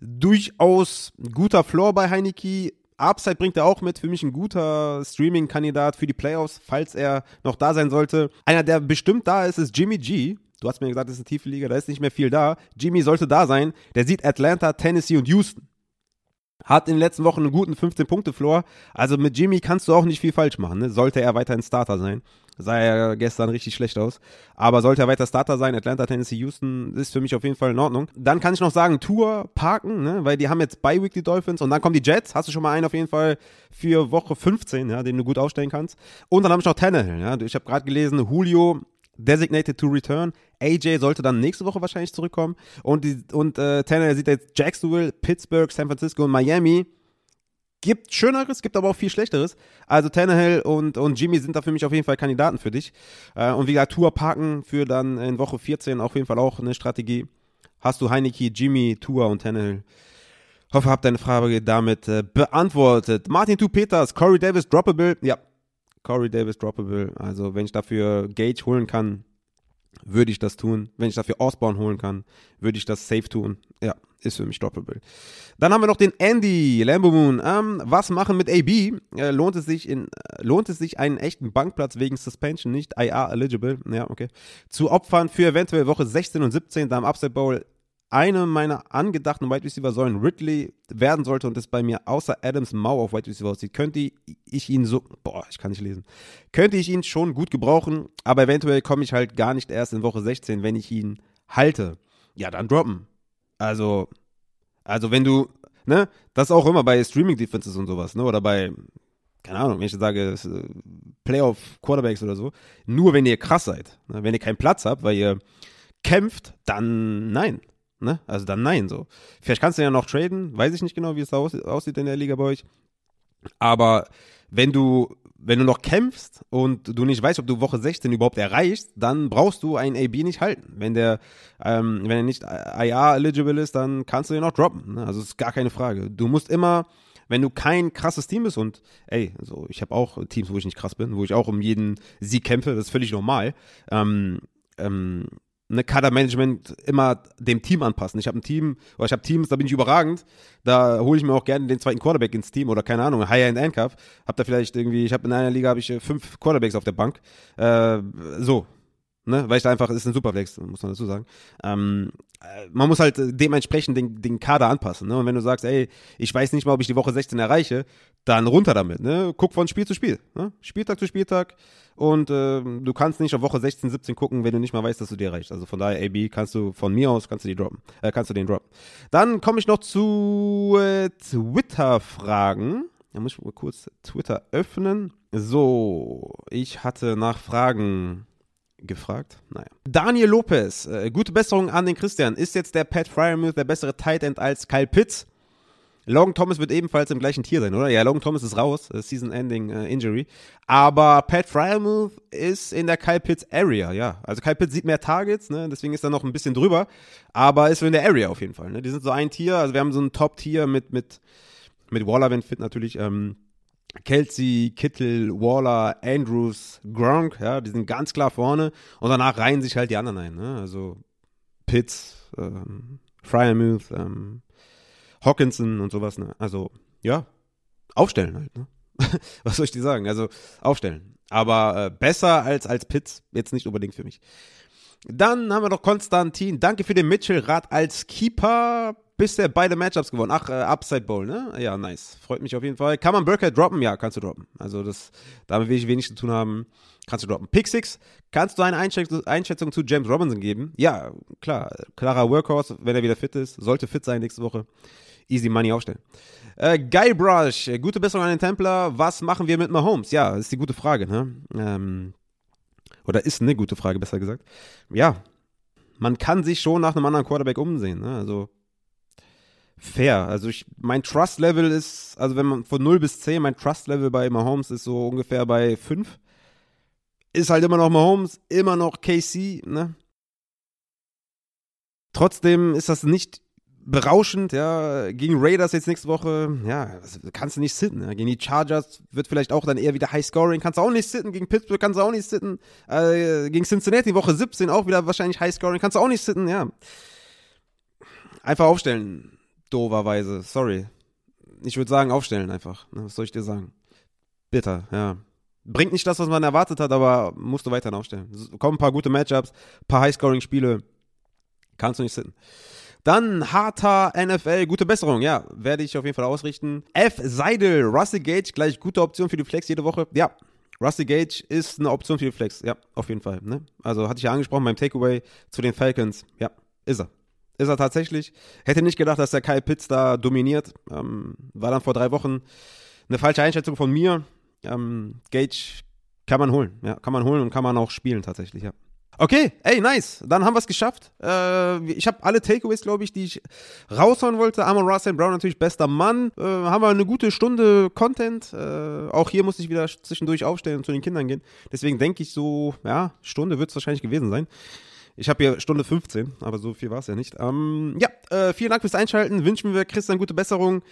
Durchaus guter Floor bei Heinecke, Upside bringt er auch mit. Für mich ein guter Streaming-Kandidat für die Playoffs, falls er noch da sein sollte. Einer, der bestimmt da ist, ist Jimmy G. Du hast mir gesagt, das ist eine tiefe Liga, da ist nicht mehr viel da. Jimmy sollte da sein. Der sieht Atlanta, Tennessee und Houston. Hat in den letzten Wochen einen guten 15-Punkte-Floor. Also mit Jimmy kannst du auch nicht viel falsch machen. Ne? Sollte er weiterhin Starter sein. Sah ja gestern richtig schlecht aus. Aber sollte er weiter Starter sein, Atlanta, Tennessee, Houston, ist für mich auf jeden Fall in Ordnung. Dann kann ich noch sagen, Tour parken, ne? weil die haben jetzt bei Week die Dolphins und dann kommen die Jets. Hast du schon mal einen auf jeden Fall für Woche 15, ja, den du gut aufstellen kannst. Und dann habe ich noch Tannehill. Ja? Ich habe gerade gelesen, Julio designated to return. AJ sollte dann nächste Woche wahrscheinlich zurückkommen. Und, und äh, Tannehill sieht jetzt Jacksonville, Pittsburgh, San Francisco und Miami Gibt Schöneres, gibt aber auch viel Schlechteres. Also Tannehill und, und Jimmy sind da für mich auf jeden Fall Kandidaten für dich. Äh, und wie gesagt, Tour parken für dann in Woche 14 auf jeden Fall auch eine Strategie. Hast du Heineke, Jimmy, Tour und Tannehill. Hoffe, habt deine Frage damit äh, beantwortet. Martin Tu Peters, Corey Davis droppable. Ja, Corey Davis droppable. Also wenn ich dafür Gage holen kann, würde ich das tun. Wenn ich dafür Osborne holen kann, würde ich das safe tun. Ja, ist für mich droppable. Dann haben wir noch den Andy Lambo Moon. Ähm, was machen mit AB? Äh, lohnt es sich in, äh, lohnt es sich einen echten Bankplatz wegen Suspension nicht IR eligible? Ja, okay. Zu opfern für eventuell Woche 16 und 17 da im Upside Bowl eine meiner angedachten Wide Receiver sollen Ridley werden sollte und es bei mir außer Adams Mau auf Wide Receiver aussieht, könnte ich ihn so, boah, ich kann nicht lesen, könnte ich ihn schon gut gebrauchen, aber eventuell komme ich halt gar nicht erst in Woche 16, wenn ich ihn halte. Ja, dann droppen. Also, also wenn du, ne, das auch immer bei Streaming Defenses und sowas, ne, oder bei, keine Ahnung, wenn ich sage, äh, Playoff Quarterbacks oder so, nur wenn ihr krass seid, ne, wenn ihr keinen Platz habt, weil ihr kämpft, dann nein, ne, also dann nein, so. Vielleicht kannst du ja noch traden, weiß ich nicht genau, wie es aussieht in der Liga bei euch, aber wenn du wenn du noch kämpfst und du nicht weißt, ob du Woche 16 überhaupt erreichst, dann brauchst du einen AB nicht halten. Wenn der, ähm, wenn er nicht IA eligible ist, dann kannst du ihn auch droppen. Ne? Also ist gar keine Frage. Du musst immer, wenn du kein krasses Team bist und ey, also ich habe auch Teams, wo ich nicht krass bin, wo ich auch um jeden Sieg kämpfe, das ist völlig normal. Ähm, ähm, ne, Kadermanagement immer dem Team anpassen. Ich habe ein Team, oder ich habe Teams, da bin ich überragend. Da hole ich mir auch gerne den zweiten Quarterback ins Team oder keine Ahnung, High-End Handcuff. Hab da vielleicht irgendwie, ich habe in einer Liga habe ich äh, fünf Quarterbacks auf der Bank. Äh, so, ne, weil ich da einfach, ist ein Superflex, muss man dazu sagen. Ähm, äh, man muss halt dementsprechend den, den Kader anpassen, ne? Und wenn du sagst, ey, ich weiß nicht mal, ob ich die Woche 16 erreiche, dann runter damit, ne? Guck von Spiel zu Spiel, ne? Spieltag zu Spieltag und äh, du kannst nicht auf Woche 16, 17 gucken, wenn du nicht mal weißt, dass du die erreichst. Also von daher, AB, kannst du von mir aus, kannst du die droppen, äh, kannst du den droppen. Dann komme ich noch zu äh, Twitter-Fragen. Da muss ich mal kurz Twitter öffnen. So, ich hatte nach Fragen gefragt. Naja. Daniel Lopez, äh, gute Besserung an den Christian. Ist jetzt der Pat Fryermuth der bessere Tight End als Kyle Pitts? Logan Thomas wird ebenfalls im gleichen Tier sein, oder? Ja, Logan Thomas ist raus, äh, Season-Ending äh, Injury. Aber Pat Fryermuth ist in der Kyle Pitts Area, ja. Also Kyle Pitts sieht mehr Targets, ne? deswegen ist er noch ein bisschen drüber. Aber ist so in der Area auf jeden Fall. Ne? Die sind so ein Tier, also wir haben so ein Top-Tier mit, mit, mit Waller, wenn fit natürlich. Ähm, Kelsey, Kittel, Waller, Andrews, Gronk, ja, die sind ganz klar vorne und danach reihen sich halt die anderen ein. Ne? Also Pitts, ähm, Fryermuth, ähm, Hawkinson und sowas. Ne? Also, ja, aufstellen halt. Ne? *laughs* Was soll ich dir sagen? Also, aufstellen. Aber äh, besser als, als Pitts, jetzt nicht unbedingt für mich. Dann haben wir noch Konstantin. Danke für den Mitchell-Rat als Keeper. Bisher beide Matchups gewonnen. Ach, äh, Upside Bowl, ne? Ja, nice. Freut mich auf jeden Fall. Kann man Burkhead droppen? Ja, kannst du droppen. Also, das, damit will ich wenig zu tun haben. Kannst du droppen. Pick 6. Kannst du eine Einschätzung, zu James Robinson geben? Ja, klar. Klarer Workhorse, wenn er wieder fit ist. Sollte fit sein nächste Woche easy money aufstellen. Äh, Guybrush, gute Besserung an den Templer. Was machen wir mit Mahomes? Ja, ist die gute Frage, ne? Ähm, oder ist eine gute Frage, besser gesagt. Ja, man kann sich schon nach einem anderen Quarterback umsehen, ne? Also fair. Also ich, mein Trust-Level ist, also wenn man von 0 bis 10, mein Trust-Level bei Mahomes ist so ungefähr bei 5. Ist halt immer noch Mahomes, immer noch KC, ne? Trotzdem ist das nicht berauschend, ja. Gegen Raiders jetzt nächste Woche, ja, kannst du nicht sitten. Ja. Gegen die Chargers wird vielleicht auch dann eher wieder High Scoring, kannst du auch nicht sitten. Gegen Pittsburgh kannst du auch nicht sitten. Äh, gegen Cincinnati Woche 17 auch wieder wahrscheinlich High Scoring, kannst du auch nicht sitten, ja. Einfach aufstellen, doverweise, sorry. Ich würde sagen, aufstellen einfach. Ne, was soll ich dir sagen? Bitter, ja. Bringt nicht das, was man erwartet hat, aber musst du weiterhin aufstellen. Kommen ein paar gute Matchups, paar High-Scoring-Spiele. Kannst du nicht sitten. Dann harter NFL, gute Besserung, ja, werde ich auf jeden Fall ausrichten. F. Seidel, Rusty Gage, gleich gute Option für die Flex jede Woche. Ja, Rusty Gage ist eine Option für die Flex, ja, auf jeden Fall. Ne? Also hatte ich ja angesprochen beim Takeaway zu den Falcons. Ja, ist er. Ist er tatsächlich. Hätte nicht gedacht, dass der Kyle Pitts da dominiert. Ähm, war dann vor drei Wochen eine falsche Einschätzung von mir. Ähm, Gage kann man holen, ja, kann man holen und kann man auch spielen tatsächlich, ja. Okay, ey, nice. Dann haben wir es geschafft. Äh, ich habe alle Takeaways, glaube ich, die ich raushauen wollte. Amon Russell Brown natürlich bester Mann. Äh, haben wir eine gute Stunde Content. Äh, auch hier muss ich wieder zwischendurch aufstellen und zu den Kindern gehen. Deswegen denke ich so, ja, Stunde wird es wahrscheinlich gewesen sein. Ich habe hier Stunde 15, aber so viel war es ja nicht. Ähm, ja, äh, vielen Dank fürs Einschalten. Wünschen wir Christian gute Besserung.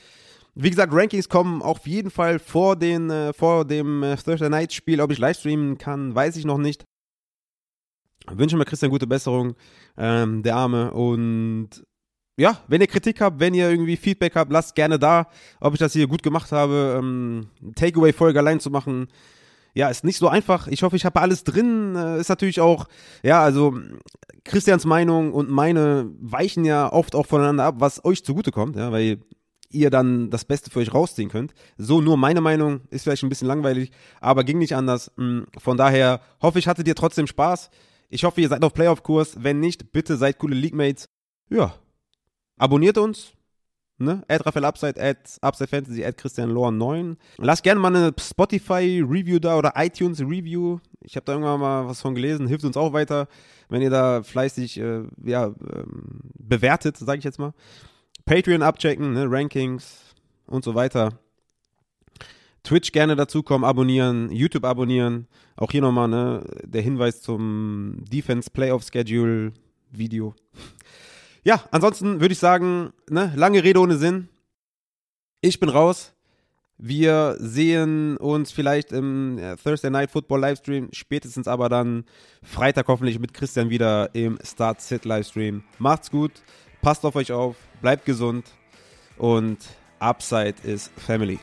Wie gesagt, Rankings kommen auf jeden Fall vor, den, äh, vor dem äh, Thursday Night Spiel. Ob ich livestreamen kann, weiß ich noch nicht wünsche mir Christian gute Besserung, ähm, der Arme. Und ja, wenn ihr Kritik habt, wenn ihr irgendwie Feedback habt, lasst gerne da, ob ich das hier gut gemacht habe. Ähm, Takeaway-Folge allein zu machen, ja, ist nicht so einfach. Ich hoffe, ich habe alles drin. Äh, ist natürlich auch, ja, also Christians Meinung und meine weichen ja oft auch voneinander ab, was euch zugutekommt, ja, weil ihr dann das Beste für euch rausziehen könnt. So nur meine Meinung ist vielleicht ein bisschen langweilig, aber ging nicht anders. Mm, von daher hoffe ich, hattet ihr trotzdem Spaß. Ich hoffe, ihr seid auf Playoff-Kurs. Wenn nicht, bitte seid coole League-Mates. Ja. Abonniert uns. Ne? Add Raphael Upside, add Upside Fantasy, add Christian Lohr 9. Lasst gerne mal eine Spotify-Review da oder iTunes-Review. Ich habe da irgendwann mal was von gelesen. Hilft uns auch weiter, wenn ihr da fleißig äh, ja, ähm, bewertet, sage ich jetzt mal. Patreon abchecken, ne? Rankings und so weiter. Twitch gerne dazukommen, abonnieren, YouTube abonnieren. Auch hier nochmal ne, der Hinweis zum Defense Playoff Schedule Video. Ja, ansonsten würde ich sagen, ne, lange Rede ohne Sinn. Ich bin raus. Wir sehen uns vielleicht im Thursday Night Football Livestream, spätestens aber dann Freitag hoffentlich mit Christian wieder im Start Sit Livestream. Macht's gut, passt auf euch auf, bleibt gesund und Upside is Family.